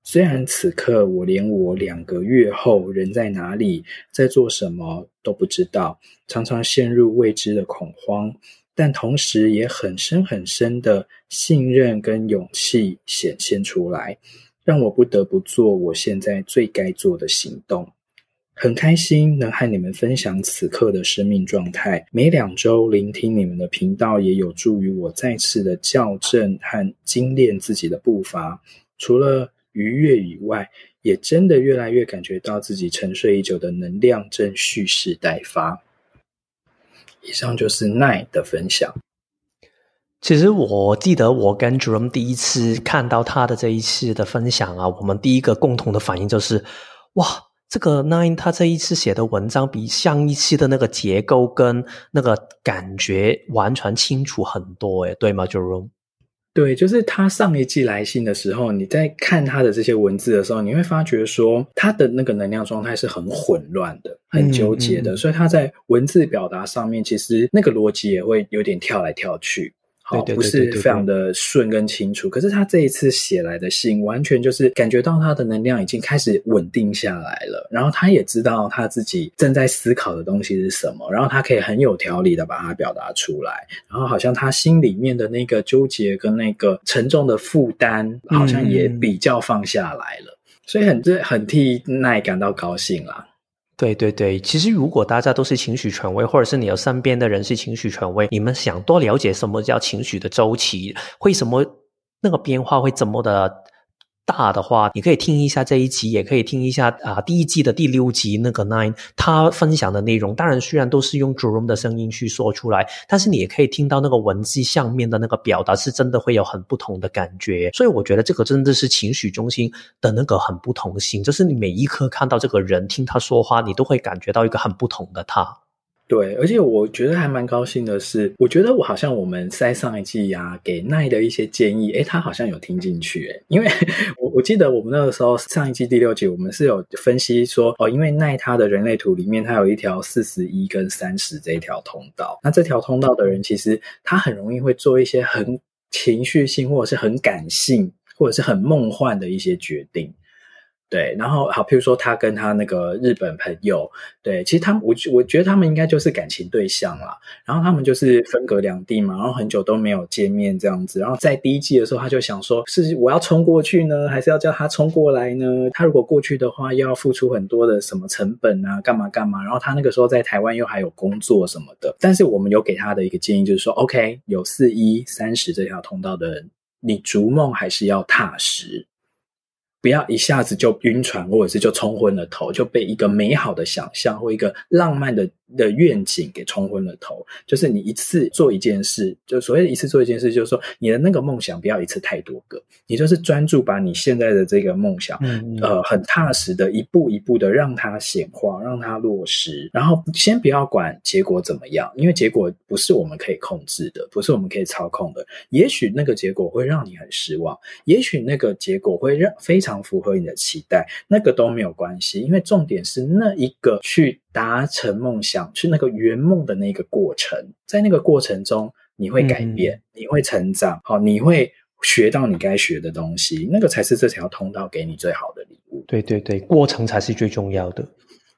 虽然此刻我连我两个月后人在哪里，在做什么都不知道，常常陷入未知的恐慌，但同时也很深很深的信任跟勇气显现出来，让我不得不做我现在最该做的行动。很开心能和你们分享此刻的生命状态。每两周聆听你们的频道，也有助于我再次的校正和精炼自己的步伐。除了愉悦以外，也真的越来越感觉到自己沉睡已久的能量正蓄势待发。以上就是奈的分享。其实我记得我跟 Jerome 第一次看到他的这一次的分享啊，我们第一个共同的反应就是，哇！这个 Nine 他这一次写的文章比上一期的那个结构跟那个感觉完全清楚很多，诶，对吗，Jerome？对，就是他上一季来信的时候，你在看他的这些文字的时候，你会发觉说他的那个能量状态是很混乱的，很纠结的，嗯嗯、所以他在文字表达上面，其实那个逻辑也会有点跳来跳去。好，不是非常的顺跟清楚。可是他这一次写来的信，完全就是感觉到他的能量已经开始稳定下来了。然后他也知道他自己正在思考的东西是什么，然后他可以很有条理的把它表达出来。然后好像他心里面的那个纠结跟那个沉重的负担，好像也比较放下来了。嗯、所以很这很替奈感到高兴啦。对对对，其实如果大家都是情绪权威，或者是你有身边的人是情绪权威，你们想多了解什么叫情绪的周期，会什么那个变化会怎么的大的话，你可以听一下这一集，也可以听一下啊、第一季的第六集那个 Nine 他分享的内容。当然，虽然都是用 Jerome 的声音去说出来，但是你也可以听到那个文字上面的那个表达，是真的会有很不同的感觉。所以我觉得这个真的是情绪中心的那个很不同性，就是你每一刻看到这个人，听他说话，你都会感觉到一个很不同的他。对，而且我觉得还蛮高兴的是，我觉得我好像我们在上一季呀、给奈的一些建议，诶他好像有听进去，诶因为 我我记得我们那个时候上一季第六集，我们是有分析说，哦，因为奈他的人类图里面，他有一条四十一跟三十这一条通道，那这条通道的人其实他很容易会做一些很情绪性或者是很感性或者是很梦幻的一些决定。对，然后好，譬如说他跟他那个日本朋友，对，其实他们我我觉得他们应该就是感情对象啦。然后他们就是分隔两地嘛，然后很久都没有见面这样子。然后在第一季的时候，他就想说，是我要冲过去呢，还是要叫他冲过来呢？他如果过去的话，又要付出很多的什么成本啊，干嘛干嘛。然后他那个时候在台湾又还有工作什么的。但是我们有给他的一个建议就是说，OK，有四一三十这条通道的人，你逐梦还是要踏实。不要一下子就晕船，或者是就冲昏了头，就被一个美好的想象或一个浪漫的的愿景给冲昏了头。就是你一次做一件事，就所谓的一次做一件事，就是说你的那个梦想不要一次太多个，你就是专注把你现在的这个梦想，嗯嗯呃，很踏实的一步一步的让它显化，让它落实。然后先不要管结果怎么样，因为结果不是我们可以控制的，不是我们可以操控的。也许那个结果会让你很失望，也许那个结果会让非常。符合你的期待，那个都没有关系，因为重点是那一个去达成梦想、去那个圆梦的那个过程，在那个过程中，你会改变，嗯、你会成长，好，你会学到你该学的东西，那个才是这条通道给你最好的礼物。对对对，过程才是最重要的。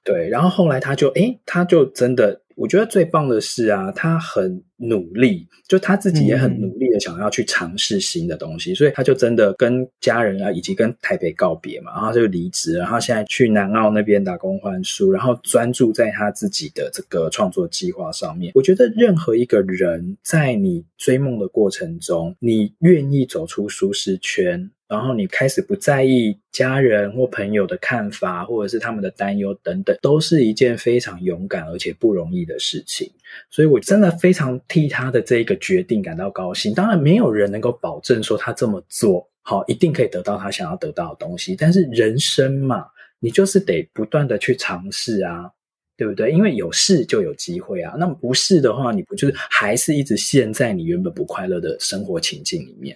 对，然后后来他就，诶，他就真的。我觉得最棒的是啊，他很努力，就他自己也很努力的想要去尝试新的东西，嗯、所以他就真的跟家人啊，以及跟台北告别嘛，然后就离职，然后现在去南澳那边打工换书，然后专注在他自己的这个创作计划上面。我觉得任何一个人在你追梦的过程中，你愿意走出舒适圈。然后你开始不在意家人或朋友的看法，或者是他们的担忧等等，都是一件非常勇敢而且不容易的事情。所以我真的非常替他的这一个决定感到高兴。当然，没有人能够保证说他这么做好一定可以得到他想要得到的东西。但是人生嘛，你就是得不断的去尝试啊，对不对？因为有试就有机会啊。那不试的话，你不就是还是一直陷在你原本不快乐的生活情境里面？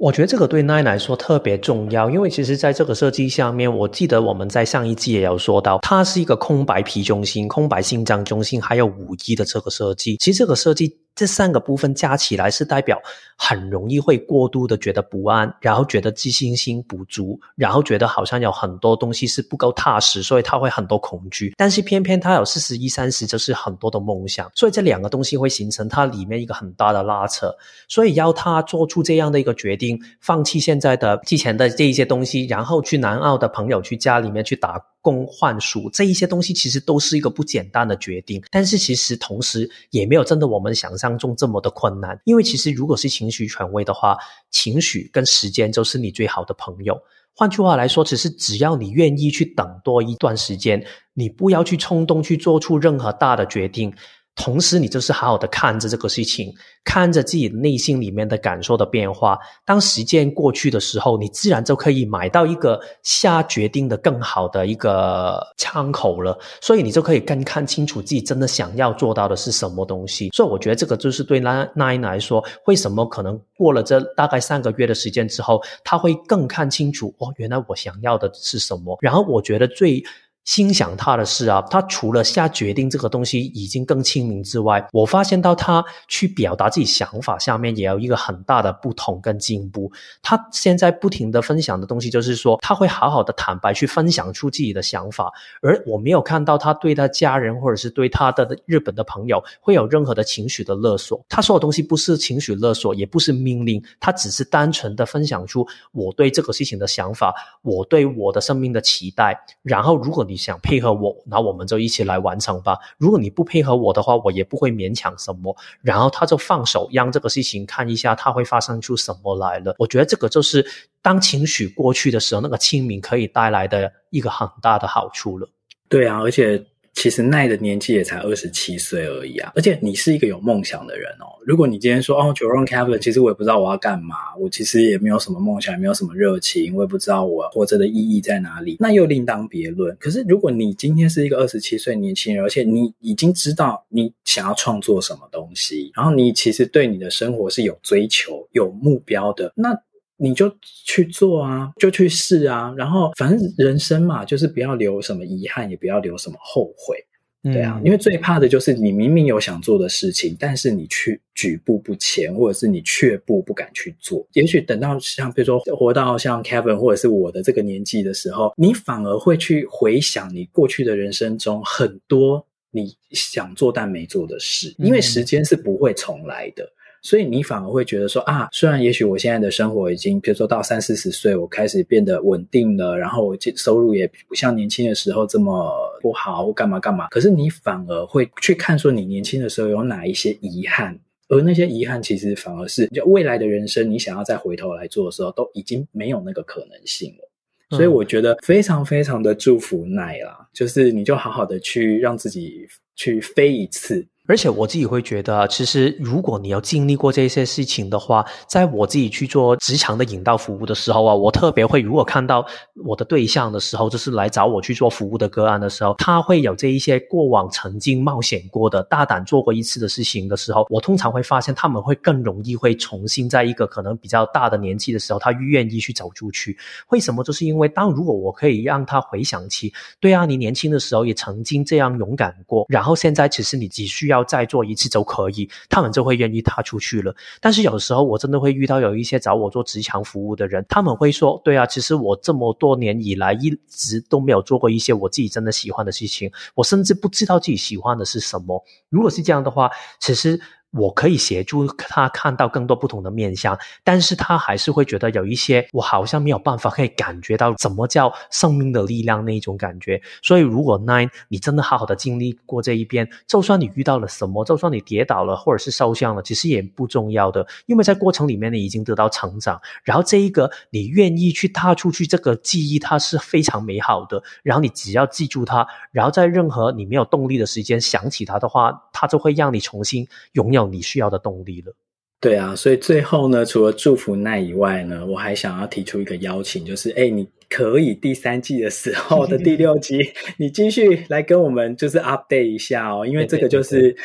我觉得这个对 Nine 来说特别重要，因为其实在这个设计下面，我记得我们在上一季也有说到，它是一个空白皮中心、空白心脏中心，还有五一的这个设计。其实这个设计。这三个部分加起来是代表很容易会过度的觉得不安，然后觉得自信心不足，然后觉得好像有很多东西是不够踏实，所以他会很多恐惧。但是偏偏他有四十一三十，就是很多的梦想，所以这两个东西会形成它里面一个很大的拉扯。所以要他做出这样的一个决定，放弃现在的之前的这一些东西，然后去南澳的朋友去家里面去打工换宿这一些东西其实都是一个不简单的决定，但是其实同时也没有真的我们想象中这么的困难。因为其实如果是情绪权威的话，情绪跟时间就是你最好的朋友。换句话来说，其实只要你愿意去等多一段时间，你不要去冲动去做出任何大的决定。同时，你就是好好的看着这个事情，看着自己内心里面的感受的变化。当时间过去的时候，你自然就可以买到一个下决定的更好的一个窗口了。所以你就可以更看清楚自己真的想要做到的是什么东西。所以我觉得这个就是对 Nine 来说，为什么可能过了这大概三个月的时间之后，他会更看清楚哦，原来我想要的是什么。然后我觉得最。心想他的事啊，他除了下决定这个东西已经更清明之外，我发现到他去表达自己想法下面也有一个很大的不同跟进步。他现在不停的分享的东西就是说，他会好好的坦白去分享出自己的想法，而我没有看到他对他家人或者是对他的日本的朋友会有任何的情绪的勒索。他说的东西不是情绪勒索，也不是命令，他只是单纯的分享出我对这个事情的想法，我对我的生命的期待。然后如果你想配合我，那我们就一起来完成吧。如果你不配合我的话，我也不会勉强什么。然后他就放手，让这个事情看一下，它会发生出什么来了。我觉得这个就是当情绪过去的时候，那个清明可以带来的一个很大的好处了。对啊，而且。其实奈的年纪也才二十七岁而已啊，而且你是一个有梦想的人哦。如果你今天说哦，Jerome Kevin，其实我也不知道我要干嘛，我其实也没有什么梦想，也没有什么热情，我也不知道我活着的意义在哪里，那又另当别论。可是如果你今天是一个二十七岁年轻人，而且你已经知道你想要创作什么东西，然后你其实对你的生活是有追求、有目标的，那。你就去做啊，就去试啊，然后反正人生嘛，就是不要留什么遗憾，也不要留什么后悔，对啊，嗯，因为最怕的就是你明明有想做的事情，但是你去举步不前，或者是你却步不敢去做。也许等到像比如说活到像 Kevin 或者是我的这个年纪的时候，你反而会去回想你过去的人生中很多你想做但没做的事，因为时间是不会重来的。所以你反而会觉得说啊，虽然也许我现在的生活已经，比如说到三四十岁，我开始变得稳定了，然后我收入也不像年轻的时候这么不好，或干嘛干嘛。可是你反而会去看说，你年轻的时候有哪一些遗憾，而那些遗憾其实反而是就未来的人生，你想要再回头来做的时候，都已经没有那个可能性了。所以我觉得非常非常的祝福奈啦，就是你就好好的去让自己去飞一次。而且我自己会觉得，其实如果你有经历过这些事情的话，在我自己去做职场的引导服务的时候啊，我特别会，如果看到我的对象的时候，就是来找我去做服务的个案的时候，他会有这一些过往曾经冒险过的、大胆做过一次的事情的时候，我通常会发现他们会更容易会重新在一个可能比较大的年纪的时候，他愿意去走出去。为什么？就是因为当如果我可以让他回想起，对啊，你年轻的时候也曾经这样勇敢过，然后现在其实你只需要。再做一次就可以，他们就会愿意踏出去了。但是有时候我真的会遇到有一些找我做职场服务的人，他们会说：“对啊，其实我这么多年以来一直都没有做过一些我自己真的喜欢的事情，我甚至不知道自己喜欢的是什么。”如果是这样的话，其实。我可以协助他看到更多不同的面向，但是他还是会觉得有一些我好像没有办法可以感觉到怎么叫生命的力量那一种感觉。所以如果 Nine 你真的好好的经历过这一边，就算你遇到了什么，就算你跌倒了或者是受伤了，其实也不重要的，因为在过程里面你已经得到成长。然后这一个你愿意去踏出去，这个记忆它是非常美好的。然后你只要记住它，然后在任何你没有动力的时间想起它的话，它就会让你重新拥有。你需要的动力了，对啊，所以最后呢，除了祝福奈以外呢，我还想要提出一个邀请，就是，哎，你可以第三季的时候的第六集，你继续来跟我们就是 update 一下哦，因为这个就是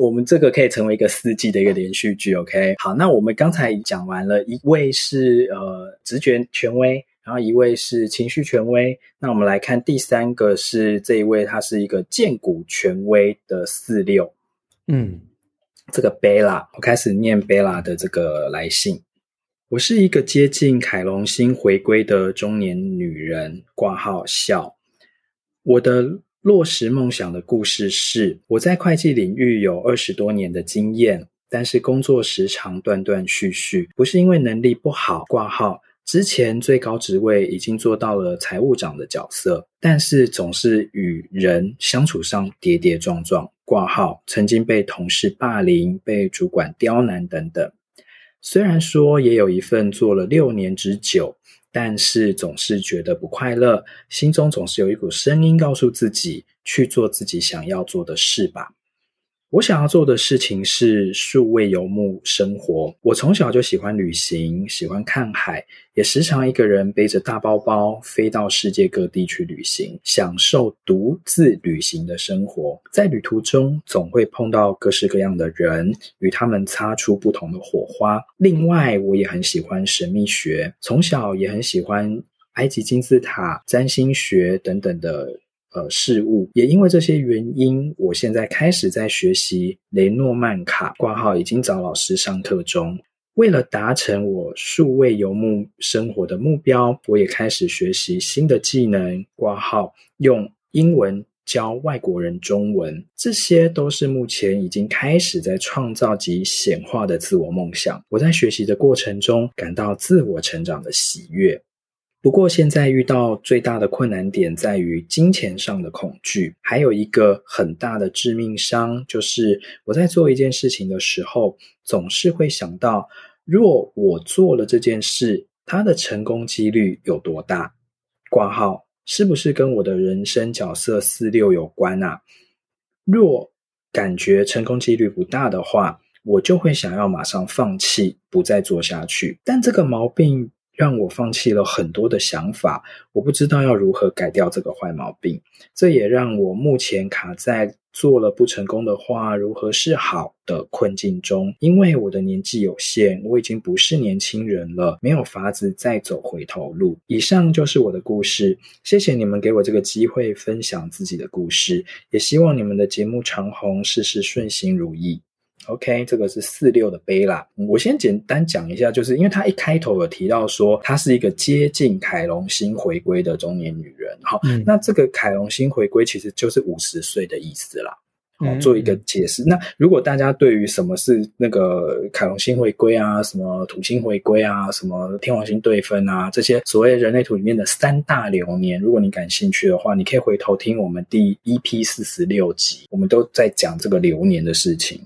我们这个可以成为一个四季的一个连续剧。OK，好，那我们刚才讲完了，一位是呃直觉权威。然后一位是情绪权威，那我们来看第三个是这一位，他是一个荐骨权威的四六，嗯，这个贝拉，我开始念贝拉的这个来信。我是一个接近凯龙星回归的中年女人，挂号笑。我的落实梦想的故事是，我在会计领域有二十多年的经验，但是工作时常断断续续，不是因为能力不好，挂号。之前最高职位已经做到了财务长的角色，但是总是与人相处上跌跌撞撞。挂号曾经被同事霸凌，被主管刁难等等。虽然说也有一份做了六年之久，但是总是觉得不快乐，心中总是有一股声音告诉自己去做自己想要做的事吧。我想要做的事情是数位游牧生活。我从小就喜欢旅行，喜欢看海，也时常一个人背着大包包飞到世界各地去旅行，享受独自旅行的生活。在旅途中，总会碰到各式各样的人，与他们擦出不同的火花。另外，我也很喜欢神秘学，从小也很喜欢埃及金字塔、占星学等等的。呃，事物也因为这些原因，我现在开始在学习雷诺曼卡挂号，已经找老师上课中。为了达成我数位游牧生活的目标，我也开始学习新的技能挂号，用英文教外国人中文。这些都是目前已经开始在创造及显化的自我梦想。我在学习的过程中，感到自我成长的喜悦。不过，现在遇到最大的困难点在于金钱上的恐惧，还有一个很大的致命伤，就是我在做一件事情的时候，总是会想到，若我做了这件事，它的成功几率有多大？挂号是不是跟我的人生角色四六有关啊？若感觉成功几率不大的话，我就会想要马上放弃，不再做下去。但这个毛病，让我放弃了很多的想法，我不知道要如何改掉这个坏毛病。这也让我目前卡在做了不成功的话，如何是好的困境中。因为我的年纪有限，我已经不是年轻人了，没有法子再走回头路。以上就是我的故事，谢谢你们给我这个机会分享自己的故事，也希望你们的节目长红，事事顺心如意。OK，这个是四六的贝拉。我先简单讲一下，就是因为他一开头有提到说，她是一个接近凯龙星回归的中年女人。好，嗯、那这个凯龙星回归其实就是五十岁的意思啦。好，做一个解释。嗯、那如果大家对于什么是那个凯龙星回归啊，什么土星回归啊，什么天王星对分啊，这些所谓人类图里面的三大流年，如果你感兴趣的话，你可以回头听我们第一批四十六集，我们都在讲这个流年的事情。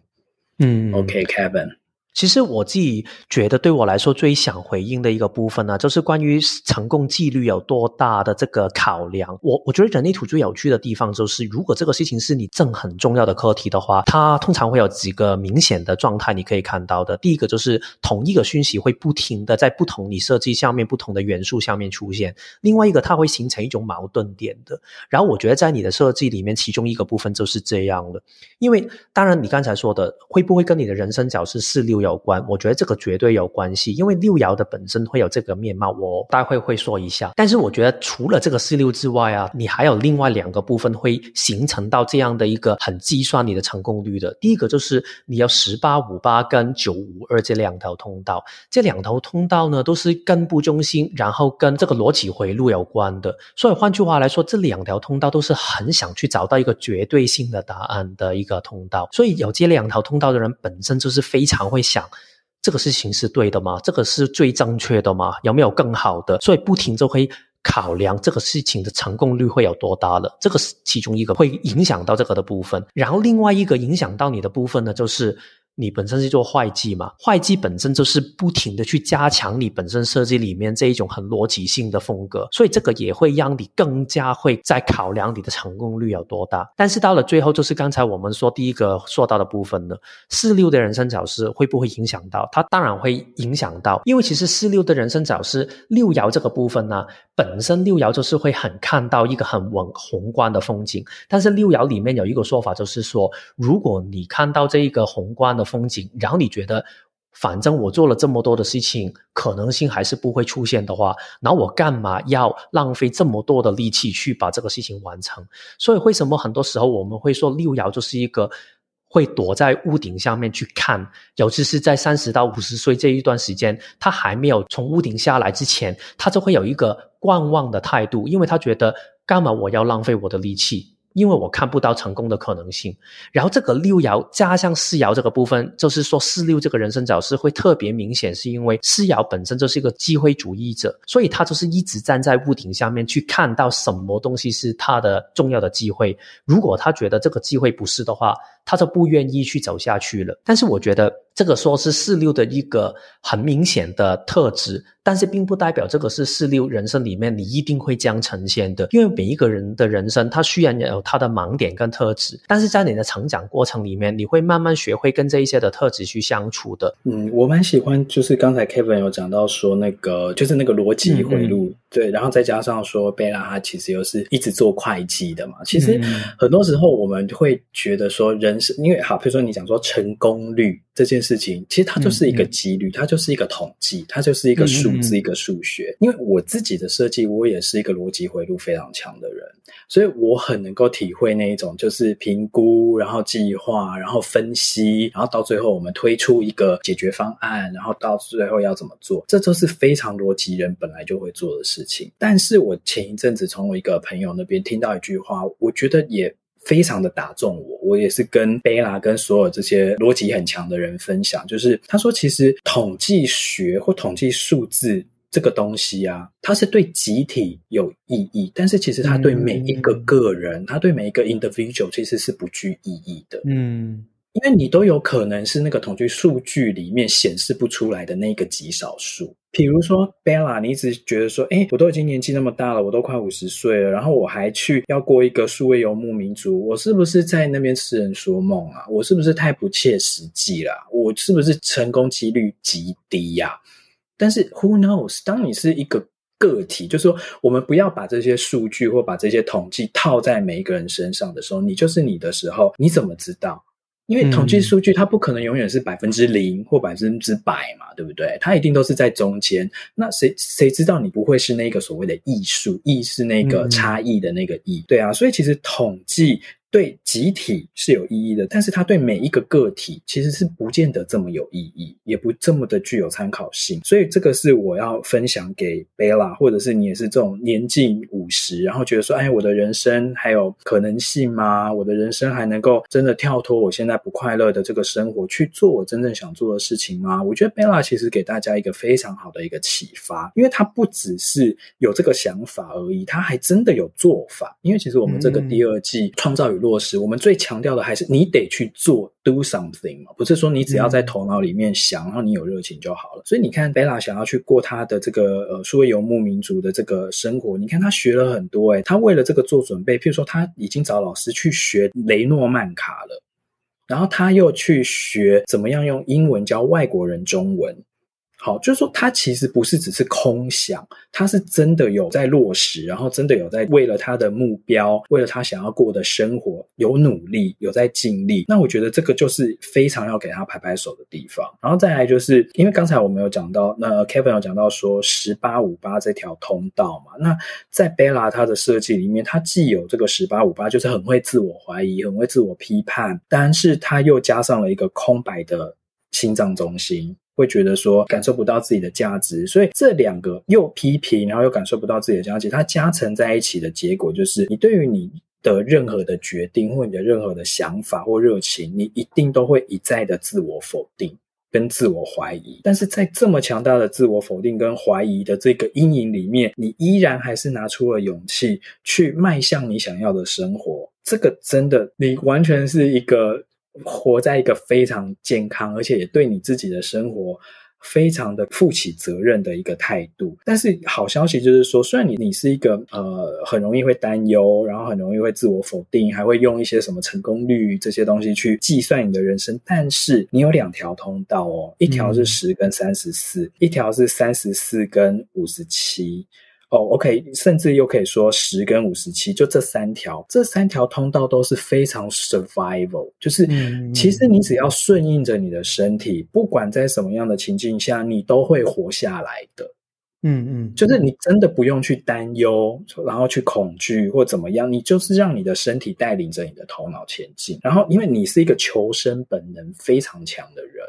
嗯，OK，Kevin。其实我自己觉得，对我来说最想回应的一个部分呢，就是关于成功几率有多大的这个考量。我我觉得人类图最有趣的地方就是，如果这个事情是你正很重要的课题的话，它通常会有几个明显的状态你可以看到的。第一个就是同一个讯息会不停的在不同你设计下面不同的元素下面出现；另外一个它会形成一种矛盾点的。然后我觉得在你的设计里面，其中一个部分就是这样的。因为当然你刚才说的会不会跟你的人生角色四六有关，我觉得这个绝对有关系，因为六爻的本身会有这个面貌，我待会会说一下。但是我觉得除了这个四六之外啊，你还有另外两个部分会形成到这样的一个很计算你的成功率的。第一个就是你要十八五八跟九五二这两条通道，这两条通道呢都是根部中心，然后跟这个逻辑回路有关的。所以换句话来说，这两条通道都是很想去找到一个绝对性的答案的一个通道。所以有这两条通道的人本身就是非常会讲。这个事情是对的吗？这个是最正确的吗？有没有更好的？所以不停就会考量这个事情的成功率会有多大了。这个是其中一个会影响到这个的部分。然后另外一个影响到你的部分呢，就是你本身是做会计嘛，会计本身就是不停的去加强你本身设计里面这一种很逻辑性的风格，所以这个也会让你更加会在考量你的成功率有多大。但是到了最后，就是刚才我们说第一个说到的部分呢，四六的人生角色会不会影响到？它当然会影响到，因为其实四六的人生角色六爻这个部分呢，本身六爻就是会很看到一个很稳宏观的风景，但是六爻里面有一个说法，就是说如果你看到这一个宏观的。风景，然后你觉得，反正我做了这么多的事情，可能性还是不会出现的话，那我干嘛要浪费这么多的力气去把这个事情完成？所以为什么很多时候我们会说六爻就是一个会躲在屋顶下面去看，尤其是在三十到五十岁这一段时间，他还没有从屋顶下来之前，他就会有一个观望的态度，因为他觉得干嘛我要浪费我的力气？因为我看不到成功的可能性，然后这个六爻加上四爻这个部分，就是说四六这个人生角是会特别明显，是因为四爻本身就是一个机会主义者，所以他就是一直站在屋顶下面去看到什么东西是他的重要的机会。如果他觉得这个机会不是的话，他就不愿意去走下去了。但是我觉得这个说是四六的一个很明显的特质。但是并不代表这个是四六人生里面你一定会这样呈现的，因为每一个人的人生，他虽然有他的盲点跟特质，但是在你的成长过程里面，你会慢慢学会跟这一些的特质去相处的。嗯，我蛮喜欢，就是刚才 Kevin 有讲到说那个，就是那个逻辑回路，嗯、对，然后再加上说贝拉他其实又是一直做会计的嘛，其实很多时候我们会觉得说人生，因为好，比如说你讲说成功率。这件事情其实它就是一个几率，它就是一个统计，它就是一个数字，一个数学。因为我自己的设计，我也是一个逻辑回路非常强的人，所以我很能够体会那一种就是评估，然后计划，然后分析，然后到最后我们推出一个解决方案，然后到最后要怎么做，这都是非常逻辑人本来就会做的事情。但是我前一阵子从我一个朋友那边听到一句话，我觉得也。非常的打中我，我也是跟贝拉跟所有这些逻辑很强的人分享，就是他说，其实统计学或统计数字这个东西啊，它是对集体有意义，但是其实它对每一个个人，嗯、它对每一个 individual 其实是不具意义的。嗯，因为你都有可能是那个统计数据里面显示不出来的那个极少数。比如说，Bella，你一直觉得说，诶，我都已经年纪那么大了，我都快五十岁了，然后我还去要过一个数位游牧民族，我是不是在那边痴人说梦啊？我是不是太不切实际了啊？我是不是成功几率极低呀？但是，Who knows？当你是一个个体，就是说，我们不要把这些数据或把这些统计套在每一个人身上的时候，你就是你的时候，你怎么知道？因为统计数据它不可能永远是百分之零或百分之百嘛，对不对？它一定都是在中间。那谁谁知道你不会是那个所谓的异数？异是那个差异的那个异，对啊。所以其实统计。对集体是有意义的，但是它对每一个个体其实是不见得这么有意义，也不这么的具有参考性。所以这个是我要分享给 Bella，或者是你也是这种年近五十，然后觉得说，哎，我的人生还有可能性吗？我的人生还能够真的跳脱我现在不快乐的这个生活，去做我真正想做的事情吗？我觉得 Bella 其实给大家一个非常好的一个启发，因为他不只是有这个想法而已，他还真的有做法。因为其实我们这个第二季创造与落实，我们最强调的还是你得去做，do something 嘛，不是说你只要在头脑里面想，然后你有热情就好了。所以你看，Bella 想要去过他的这个呃数位游牧民族的这个生活，你看他学了很多诶，他为了这个做准备，譬如说他已经找老师去学雷诺曼卡了，然后他又去学怎么样用英文教外国人中文。好，就是说，他其实不是只是空想，他是真的有在落实，然后真的有在为了他的目标，为了他想要过的生活有努力，有在尽力。那我觉得这个就是非常要给他拍拍手的地方。然后再来就是，因为刚才我们有讲到，那 Kevin 有讲到说十八五八这条通道嘛，那在 Bella 他的设计里面，他既有这个十八五八，就是很会自我怀疑，很会自我批判，但是他又加上了一个空白的心脏中心。会觉得说感受不到自己的价值，所以这两个又批评，然后又感受不到自己的价值，它加成在一起的结果就是，你对于你的任何的决定或你的任何的想法或热情，你一定都会一再的自我否定跟自我怀疑。但是在这么强大的自我否定跟怀疑的这个阴影里面，你依然还是拿出了勇气去迈向你想要的生活。这个真的，你完全是一个。活在一个非常健康，而且也对你自己的生活。非常的负起责任的一个态度，但是好消息就是说，虽然你你是一个呃很容易会担忧，然后很容易会自我否定，还会用一些什么成功率这些东西去计算你的人生，但是你有两条通道哦，一条是十跟三十四，一条是三十四跟五十七。哦、oh，OK，甚至又可以说十跟五十七，就这三条，这三条通道都是非常 survival，就是其实你只要顺应着你的身体，不管在什么样的情境下，你都会活下来的。嗯嗯，就是你真的不用去担忧，然后去恐惧或怎么样，你就是让你的身体带领着你的头脑前进，然后因为你是一个求生本能非常强的人。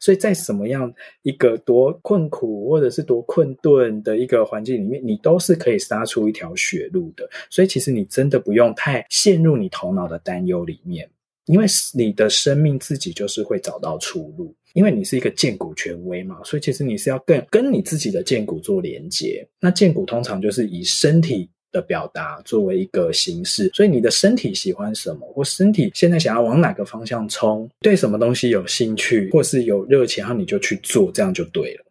所以在什么样一个多困苦或者是多困顿的一个环境里面，你都是可以杀出一条血路的。所以其实你真的不用太陷入你头脑的担忧里面，因为你的生命自己就是会找到出路。因为你是一个荐骨权威嘛，所以其实你是要更跟你自己的荐骨做连接。那荐骨通常就是以身体的表达作为一个形式，所以你的身体喜欢什么，或身体现在想要往哪个方向冲，对什么东西有兴趣，或是有热情，然后你就去做，这样就对了。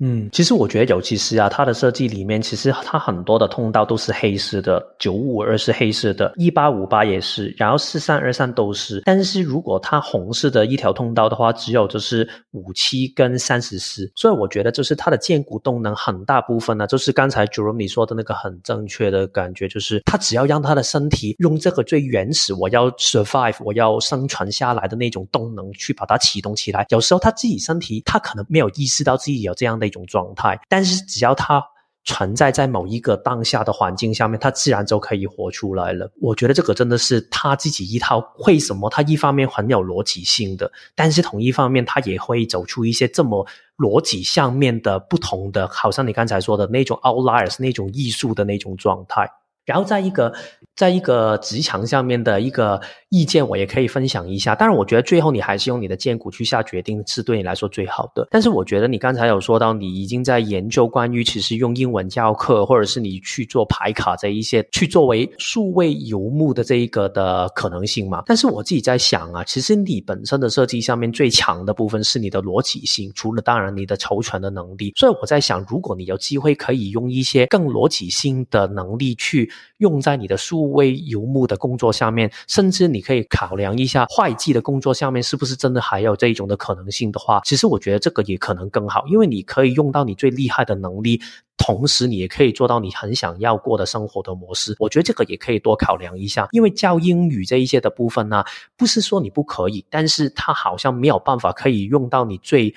嗯，其实我觉得，尤其是啊，它的设计里面，其实它很多的通道都是黑色的，九五二是黑色的，一八五八也是，然后四三二三都是。但是如果它红色的一条通道的话，只有就是五七跟三十四。所以我觉得，就是它的荐骨动能很大部分呢，就是刚才 Jerome 你说的那个很正确的感觉，就是它只要让它的身体用这个最原始我要 survive 我要生存下来的那种动能去把它启动起来。有时候他自己身体他可能没有意识到自己有这样的。那种状态，但是只要他存在在某一个当下的环境下面，他自然就可以活出来了。我觉得这个真的是他自己一套。为什么他一方面很有逻辑性的，但是同一方面他也会走出一些这么逻辑上面的不同的，好像你刚才说的那种 outliers 那种艺术的那种状态。然后在一个在一个职场上面的一个意见，我也可以分享一下。当然，我觉得最后你还是用你的荐骨去下决定，是对你来说最好的。但是，我觉得你刚才有说到，你已经在研究关于其实用英文教课，或者是你去做牌卡这一些，去作为数位游牧的这一个的可能性嘛。但是我自己在想啊，其实你本身的设计上面最强的部分是你的逻辑性，除了当然你的筹权的能力。所以我在想，如果你有机会可以用一些更逻辑性的能力去。用在你的数位游牧的工作下面，甚至你可以考量一下会计的工作下面是不是真的还有这一种的可能性的话，其实我觉得这个也可能更好，因为你可以用到你最厉害的能力，同时你也可以做到你很想要过的生活的模式。我觉得这个也可以多考量一下，因为教英语这一些的部分呢，不是说你不可以，但是它好像没有办法可以用到你最。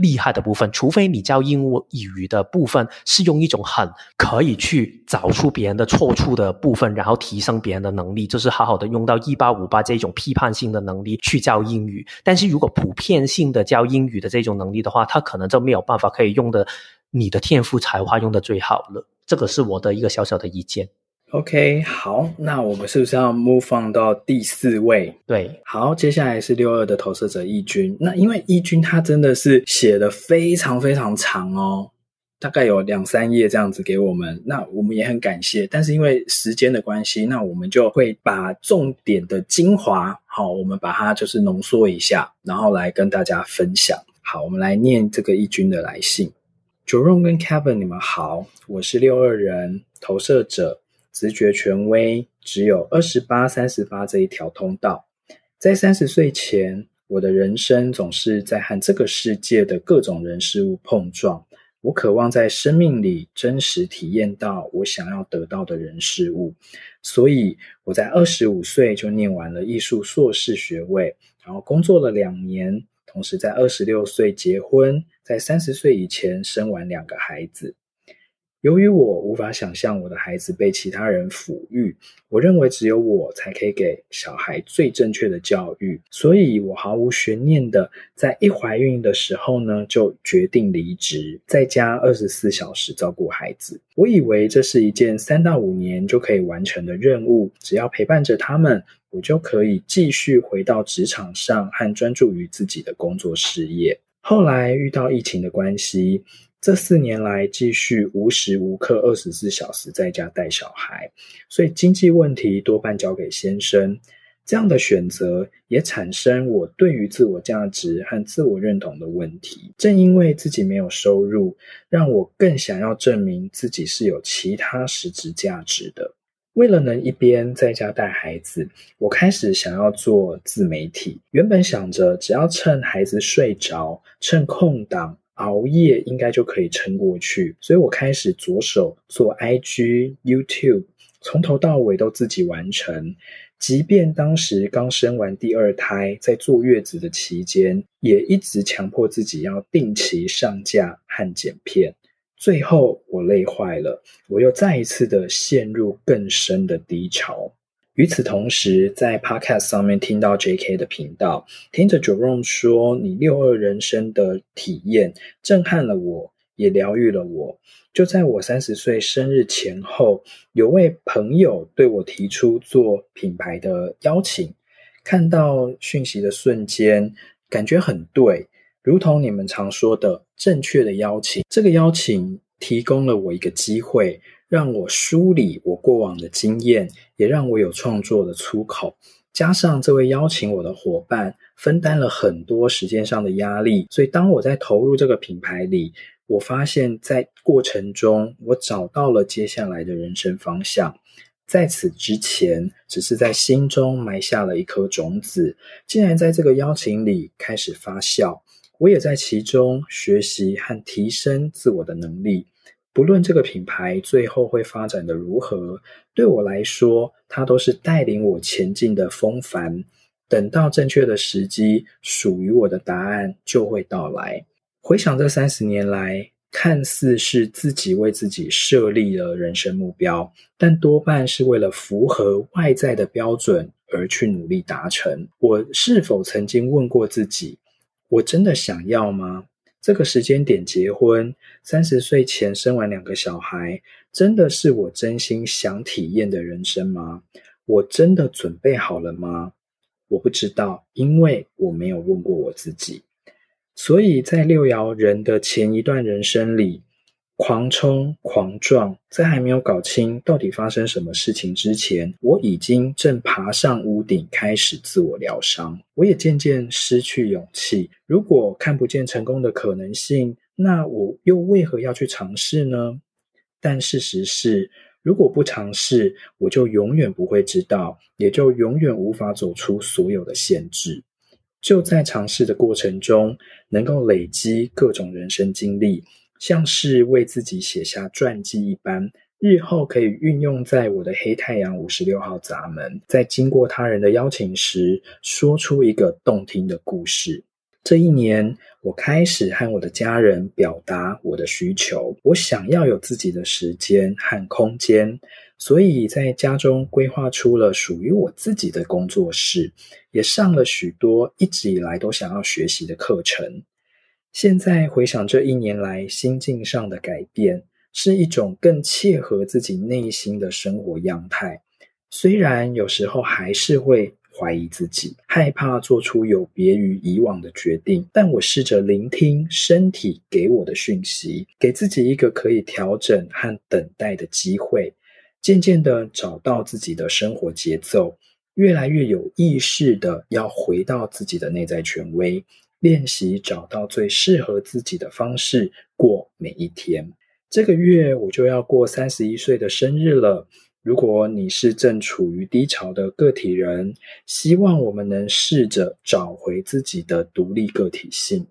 厉害的部分，除非你教英语的部分是用一种很可以去找出别人的错处的部分，然后提升别人的能力，就是好好的用到一八五八这种批判性的能力去教英语。但是如果普遍性的教英语的这种能力的话，他可能就没有办法可以用的你的天赋才华用的最好了。这个是我的一个小小的意见。OK，好，那我们是不是要 move on 到第四位？对，好，接下来是六二的投射者翊君。那因为翊君他真的是写的非常非常长哦，大概有两三页这样子给我们。那我们也很感谢，但是因为时间的关系，那我们就会把重点的精华，好，我们把它就是浓缩一下，然后来跟大家分享。好，我们来念这个翊君的来信。Jerome 跟 Kevin，你们好，我是六二人投射者。直觉权威只有二十八、三十八这一条通道。在三十岁前，我的人生总是在和这个世界的各种人事物碰撞。我渴望在生命里真实体验到我想要得到的人事物，所以我在二十五岁就念完了艺术硕士学位，然后工作了两年，同时在二十六岁结婚，在三十岁以前生完两个孩子。由于我无法想象我的孩子被其他人抚育，我认为只有我才可以给小孩最正确的教育，所以我毫无悬念的在一怀孕的时候呢，就决定离职，在家二十四小时照顾孩子。我以为这是一件三到五年就可以完成的任务，只要陪伴着他们，我就可以继续回到职场上和专注于自己的工作事业。后来遇到疫情的关系。这四年来，继续无时无刻二十四小时在家带小孩，所以经济问题多半交给先生。这样的选择也产生我对于自我价值和自我认同的问题。正因为自己没有收入，让我更想要证明自己是有其他实质价值的。为了能一边在家带孩子，我开始想要做自媒体。原本想着只要趁孩子睡着，趁空档熬夜，应该就可以撑过去。所以我开始着手做 IG、YouTube，从头到尾都自己完成。即便当时刚生完第二胎，在坐月子的期间，也一直强迫自己要定期上架和剪片。最后我累坏了，我又再一次的陷入更深的低潮。与此同时，在 Podcast 上面听到 JK 的频道，听着 Jerome 说你六二人生的体验，震撼了我，也疗愈了我。就在我三十岁生日前后，有位朋友对我提出做品牌的邀请，看到讯息的瞬间，感觉很对。如同你们常说的，正确的邀请。这个邀请提供了我一个机会，让我梳理我过往的经验，也让我有创作的出口。加上这位邀请我的伙伴分担了很多时间上的压力，所以当我在投入这个品牌里，我发现，在过程中我找到了接下来的人生方向。在此之前，只是在心中埋下了一颗种子，竟然在这个邀请里开始发酵。我也在其中学习和提升自我的能力。不论这个品牌最后会发展的如何，对我来说，它都是带领我前进的风帆。等到正确的时机，属于我的答案就会到来。回想这三十年来，看似是自己为自己设立了人生目标，但多半是为了符合外在的标准而去努力达成。我是否曾经问过自己？我真的想要吗？这个时间点结婚，三十岁前生完两个小孩，真的是我真心想体验的人生吗？我真的准备好了吗？我不知道，因为我没有问过我自己。所以在六爻人的前一段人生里，狂冲狂撞，在还没有搞清到底发生什么事情之前，我已经正爬上屋顶开始自我疗伤。我也渐渐失去勇气。如果看不见成功的可能性，那我又为何要去尝试呢？但事实是，如果不尝试，我就永远不会知道，也就永远无法走出所有的限制。就在尝试的过程中，能够累积各种人生经历。像是为自己写下传记一般，日后可以运用在我的黑太阳五十六号闸门，在经过他人的邀请时，说出一个动听的故事。这一年，我开始和我的家人表达我的需求，我想要有自己的时间和空间，所以在家中规划出了属于我自己的工作室，也上了许多一直以来都想要学习的课程。现在回想这一年来心境上的改变，是一种更切合自己内心的生活样态。虽然有时候还是会怀疑自己，害怕做出有别于以往的决定，但我试着聆听身体给我的讯息，给自己一个可以调整和等待的机会，渐渐地找到自己的生活节奏，越来越有意识地要回到自己的内在权威。练习找到最适合自己的方式过每一天。这个月我就要过三十一岁的生日了。如果你是正处于低潮的个体人，希望我们能试着找回自己的独立个体性，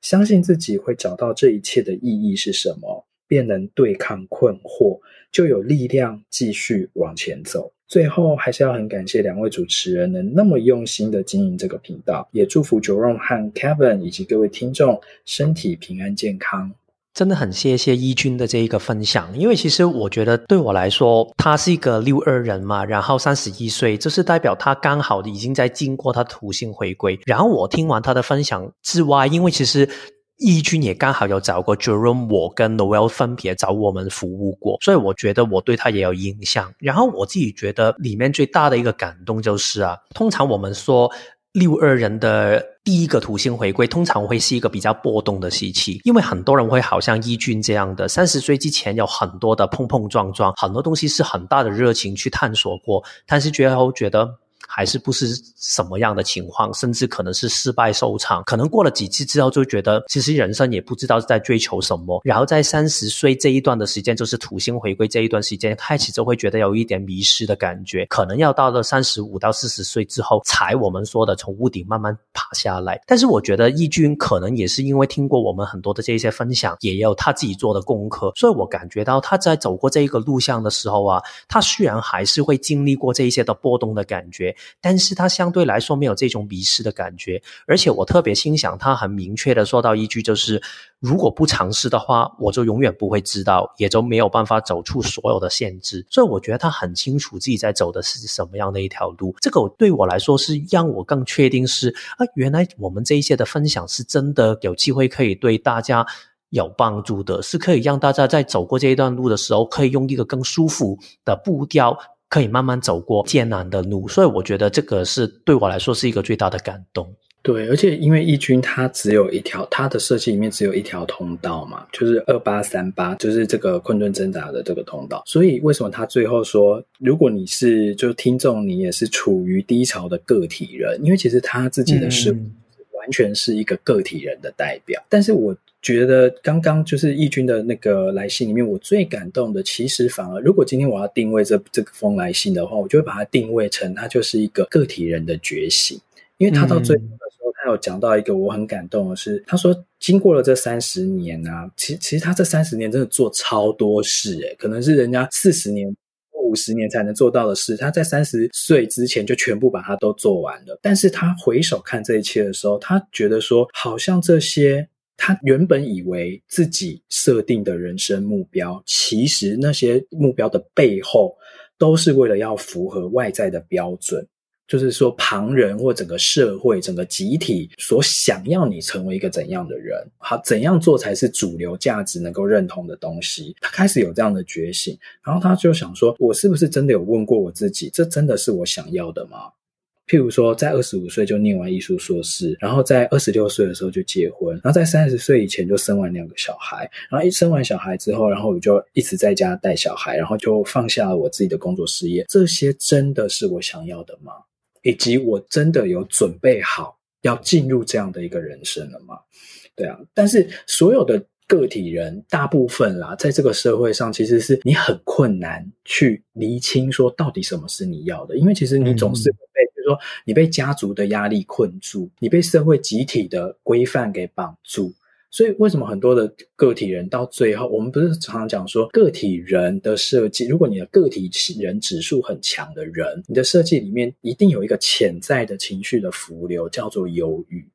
相信自己会找到这一切的意义是什么，便能对抗困惑，就有力量继续往前走。最后，还是要很感谢两位主持人能那么用心的经营这个频道，也祝福 Jerome 和 Kevin 以及各位听众身体平安健康。真的很谢谢一军的这一个分享，因为其实我觉得对我来说，他是一个六二人嘛，然后三十一岁，这是代表他刚好已经在经过他土星回归。然后我听完他的分享之外，因为其实。易军也刚好有找过 Jerome，我跟 Noel 分别找我们服务过，所以我觉得我对他也有印象。然后我自己觉得里面最大的一个感动就是啊，通常我们说六二人的第一个土星回归，通常会是一个比较波动的时期，因为很多人会好像易军这样的，三十岁之前有很多的碰碰撞撞，很多东西是很大的热情去探索过，但是最后觉得。还是不是什么样的情况，甚至可能是失败收场。可能过了几次之后，就觉得其实人生也不知道在追求什么。然后在三十岁这一段的时间，就是土星回归这一段时间，开始就会觉得有一点迷失的感觉。可能要到了三十五到四十岁之后，才我们说的从屋顶慢慢爬下来。但是我觉得易军可能也是因为听过我们很多的这些分享，也有他自己做的功课，所以我感觉到他在走过这一个路向的时候啊，他虽然还是会经历过这一些的波动的感觉，但是他相对来说没有这种迷失的感觉。而且我特别欣赏他很明确的说到一句，就是如果不尝试的话，我就永远不会知道，也就没有办法走出所有的限制。所以我觉得他很清楚自己在走的是什么样的一条路。这个对我来说是让我更确定是啊，原来我们这一些的分享是真的有机会可以对大家。有帮助的，是可以让大家在走过这一段路的时候，可以用一个更舒服的步调，可以慢慢走过艰难的路。所以我觉得这个是对我来说是一个最大的感动。对，而且因为义军他只有一条，他的设计里面只有一条通道嘛，就是二八三八，就是这个困顿挣扎的这个通道。所以为什么他最后说，如果你是就听众，你也是处于低潮的个体人，因为其实他自己的是完全是一个个体人的代表。嗯、但是我。觉得刚刚就是奕君的那个来信里面，我最感动的，其实反而如果今天我要定位这这个封来信的话，我就会把它定位成它就是一个个体人的觉醒，因为他到最后的时候，他有讲到一个我很感动的是，他说经过了这三十年啊，其实其实他这三十年真的做超多事，诶，可能是人家四十年五十年才能做到的事，他在三十岁之前就全部把它都做完了。但是他回首看这一切的时候，他觉得说，好像这些。他原本以为自己设定的人生目标，其实那些目标的背后，都是为了要符合外在的标准，就是说旁人或整个社会、整个集体所想要你成为一个怎样的人，好，怎样做才是主流价值能够认同的东西。他开始有这样的觉醒，然后他就想说：我是不是真的有问过我自己，这真的是我想要的吗？譬如说，在二十五岁就念完艺术硕士，然后在二十六岁的时候就结婚，然后在三十岁以前就生完两个小孩，然后一生完小孩之后，然后我就一直在家带小孩，然后就放下了我自己的工作事业。这些真的是我想要的吗？以及我真的有准备好要进入这样的一个人生了吗？对啊，但是所有的。个体人大部分啦，在这个社会上，其实是你很困难去厘清说到底什么是你要的，因为其实你总是被，比如说你被家族的压力困住，你被社会集体的规范给绑住，所以为什么很多的个体人到最后，我们不是常常讲说个体人的设计，如果你的个体人指数很强的人，你的设计里面一定有一个潜在的情绪的浮流，叫做忧郁。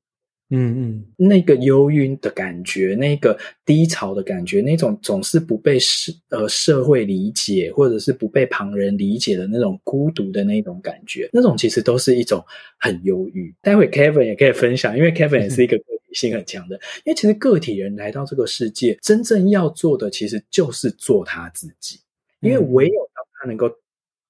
嗯嗯，那个忧郁的感觉，那个低潮的感觉，那种总是不被社呃社会理解，或者是不被旁人理解的那种孤独的那种感觉，那种其实都是一种很忧郁。待会 Kevin 也可以分享，因为 Kevin 也是一个个体性很强的。嗯、因为其实个体人来到这个世界，真正要做的其实就是做他自己，因为唯有当他能够。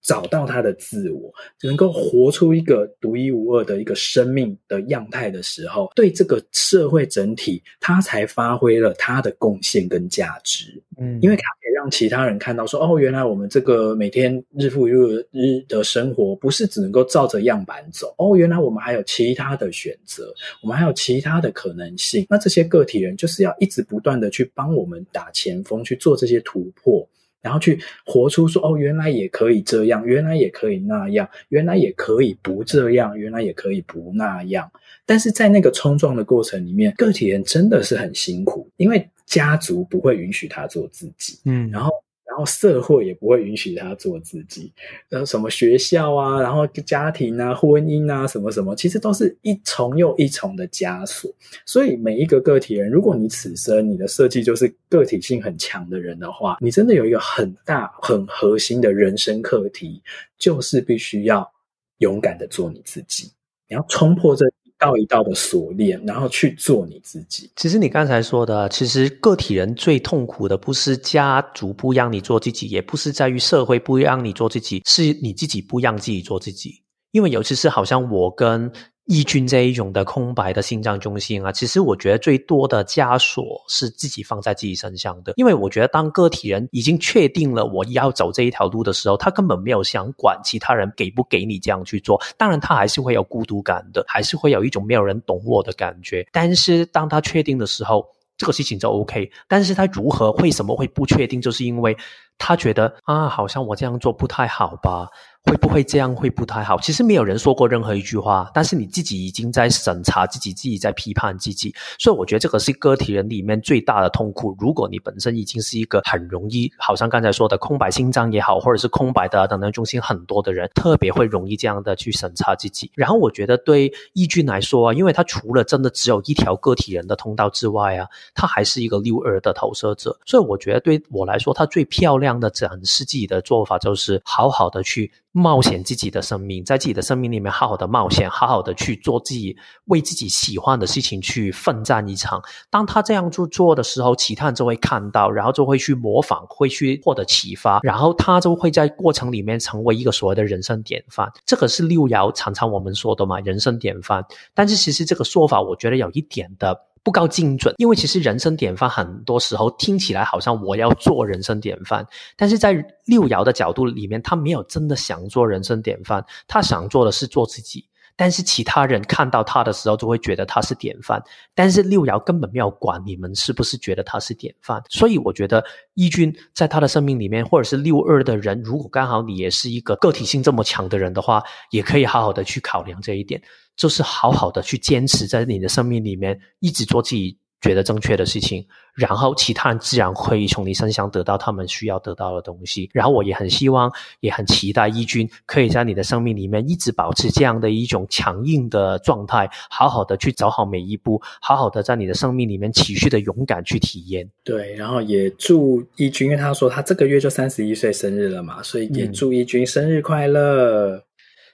找到他的自我，能够活出一个独一无二的一个生命的样态的时候，对这个社会整体，他才发挥了他的贡献跟价值。嗯，因为他可以让其他人看到说，哦，原来我们这个每天日复一日日的生活，不是只能够照着样板走。哦，原来我们还有其他的选择，我们还有其他的可能性。那这些个体人就是要一直不断的去帮我们打前锋，去做这些突破。然后去活出说哦，原来也可以这样，原来也可以那样，原来也可以不这样，原来也可以不那样。但是在那个冲撞的过程里面，个体人真的是很辛苦，因为家族不会允许他做自己。嗯，然后。然后社会也不会允许他做自己，然后什么学校啊，然后家庭啊、婚姻啊，什么什么，其实都是一重又一重的枷锁。所以每一个个体人，如果你此生你的设计就是个体性很强的人的话，你真的有一个很大很核心的人生课题，就是必须要勇敢的做你自己，你要冲破这。一道一道的锁链，然后去做你自己。其实你刚才说的，其实个体人最痛苦的不是家族不让你做自己，也不是在于社会不让你做自己，是你自己不让自己做自己。因为尤其是好像我跟抑菌这一种的空白的心脏中心啊，其实我觉得最多的枷锁是自己放在自己身上的，因为我觉得当个体人已经确定了我要走这一条路的时候，他根本没有想管其他人给不给你这样去做。当然，他还是会有孤独感的，还是会有一种没有人懂我的感觉。但是当他确定的时候，这个事情就 OK。但是他如何、为什么会不确定，就是因为他觉得啊，好像我这样做不太好吧。会不会这样会不太好？其实没有人说过任何一句话，但是你自己已经在审查自己，自己在批判自己。所以我觉得这个是个体人里面最大的痛苦。如果你本身已经是一个很容易，好像刚才说的空白心脏也好，或者是空白的能量中心很多的人，特别会容易这样的去审查自己。然后我觉得对翊君来说啊，因为他除了真的只有一条个体人的通道之外啊，他还是一个六二的投射者。所以我觉得对我来说，他最漂亮样的展示自己的做法就是好好的去。冒险自己的生命，在自己的生命里面好好的冒险，好好的去做自己为自己喜欢的事情去奋战一场。当他这样做做的时候，其他人就会看到，然后就会去模仿，会去获得启发，然后他就会在过程里面成为一个所谓的人生典范。这个是六爻常常我们说的嘛，人生典范。但是其实这个说法，我觉得有一点的。不够精准，因为其实人生典范很多时候听起来好像我要做人生典范，但是在六爻的角度里面，他没有真的想做人生典范，他想做的是做自己。但是其他人看到他的时候，就会觉得他是典范。但是六爻根本没有管你们是不是觉得他是典范，所以我觉得一君在他的生命里面，或者是六二的人，如果刚好你也是一个个体性这么强的人的话，也可以好好的去考量这一点。就是好好的去坚持在你的生命里面，一直做自己觉得正确的事情，然后其他人自然会从你身上得到他们需要得到的东西。然后我也很希望，也很期待翊君可以在你的生命里面一直保持这样的一种强硬的状态，好好的去走好每一步，好好的在你的生命里面持续的勇敢去体验。对，然后也祝翊君，因为他说他这个月就三十一岁生日了嘛，所以也祝翊君生日快乐。嗯，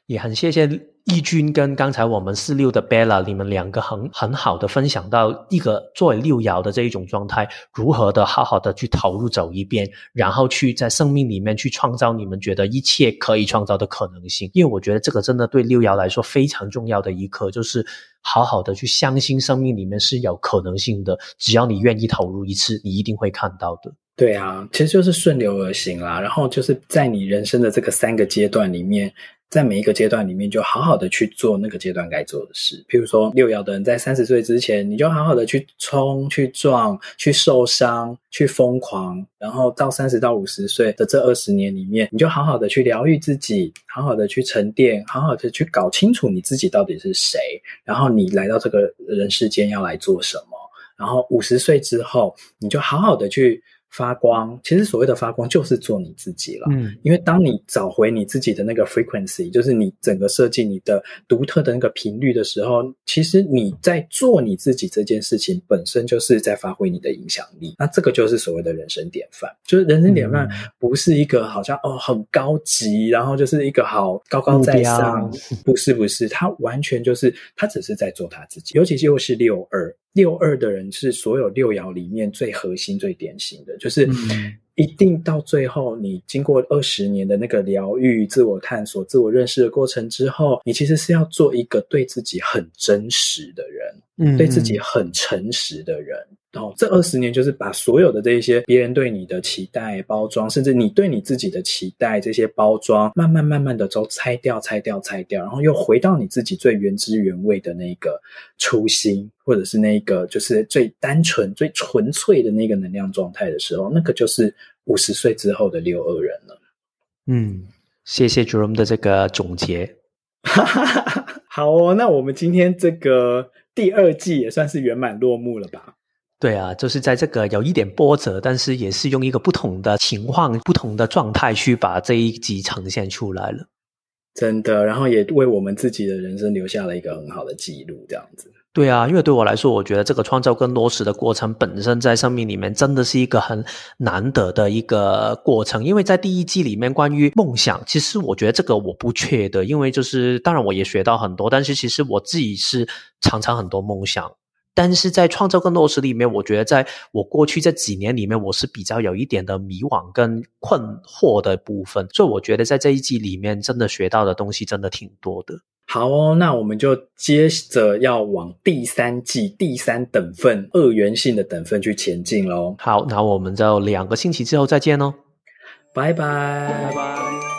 也很谢谢。翊君跟刚才我们四六的 Bella，你们两个很很好的分享到一个作为六爻的这一种状态，如何的好好的去投入走一遍，然后去在生命里面去创造你们觉得一切可以创造的可能性。因为我觉得这个真的对六爻来说非常重要的一课，就是好好的去相信生命里面是有可能性的，只要你愿意投入一次，你一定会看到的。对啊，其实就是顺流而行啦，然后就是在你人生的这个三个阶段里面。在每一个阶段里面，就好好的去做那个阶段该做的事。譬如说，六爻的人在三十岁之前，你就好好的去冲、去撞、去受伤、去疯狂，然后到三十到五十岁的这二十年里面，你就好好的去疗愈自己，好好的去沉淀，好好的去搞清楚你自己到底是谁，然后你来到这个人世间要来做什么。然后五十岁之后，你就好好的去。发光，其实所谓的发光就是做你自己了。嗯，因为当你找回你自己的那个 frequency，就是你整个设计你的独特的那个频率的时候，其实你在做你自己这件事情本身就是在发挥你的影响力。那这个就是所谓的人生典范。就是人生典范不是一个好像哦很高级，然后就是一个好高高在上，不是不是，他完全就是他只是在做他自己，尤其又是六二。六二的人是所有六爻里面最核心、最典型的，就是一定到最后，你经过二十年的那个疗愈、自我探索、自我认识的过程之后，你其实是要做一个对自己很真实的人，嗯，对自己很诚实的人。哦，这二十年就是把所有的这些别人对你的期待、包装，甚至你对你自己的期待，这些包装，慢慢慢慢的都拆掉、拆掉、拆掉，然后又回到你自己最原汁原味的那个初心，或者是那个就是最单纯、最纯粹的那个能量状态的时候，那个就是五十岁之后的六二人了。嗯，谢谢 Jerome 的这个总结。好哦，那我们今天这个第二季也算是圆满落幕了吧？对啊，就是在这个有一点波折，但是也是用一个不同的情况、不同的状态去把这一集呈现出来了。真的，然后也为我们自己的人生留下了一个很好的记录，这样子。对啊，因为对我来说，我觉得这个创造跟落实的过程本身在生命里面真的是一个很难得的一个过程。因为在第一季里面关于梦想，其实我觉得这个我不缺的，因为就是当然我也学到很多，但是其实我自己是常常很多梦想。但是在创造跟落实里面我觉得在我过去这几年里面我是比较有一点的迷惘跟困惑的部分。所以我觉得在这一季里面真的学到的东西真的挺多的。好哦那我们就接着要往第三季第三等份二元性的等份去前进喽好那我们就两个星期之后再见喽拜拜。拜拜。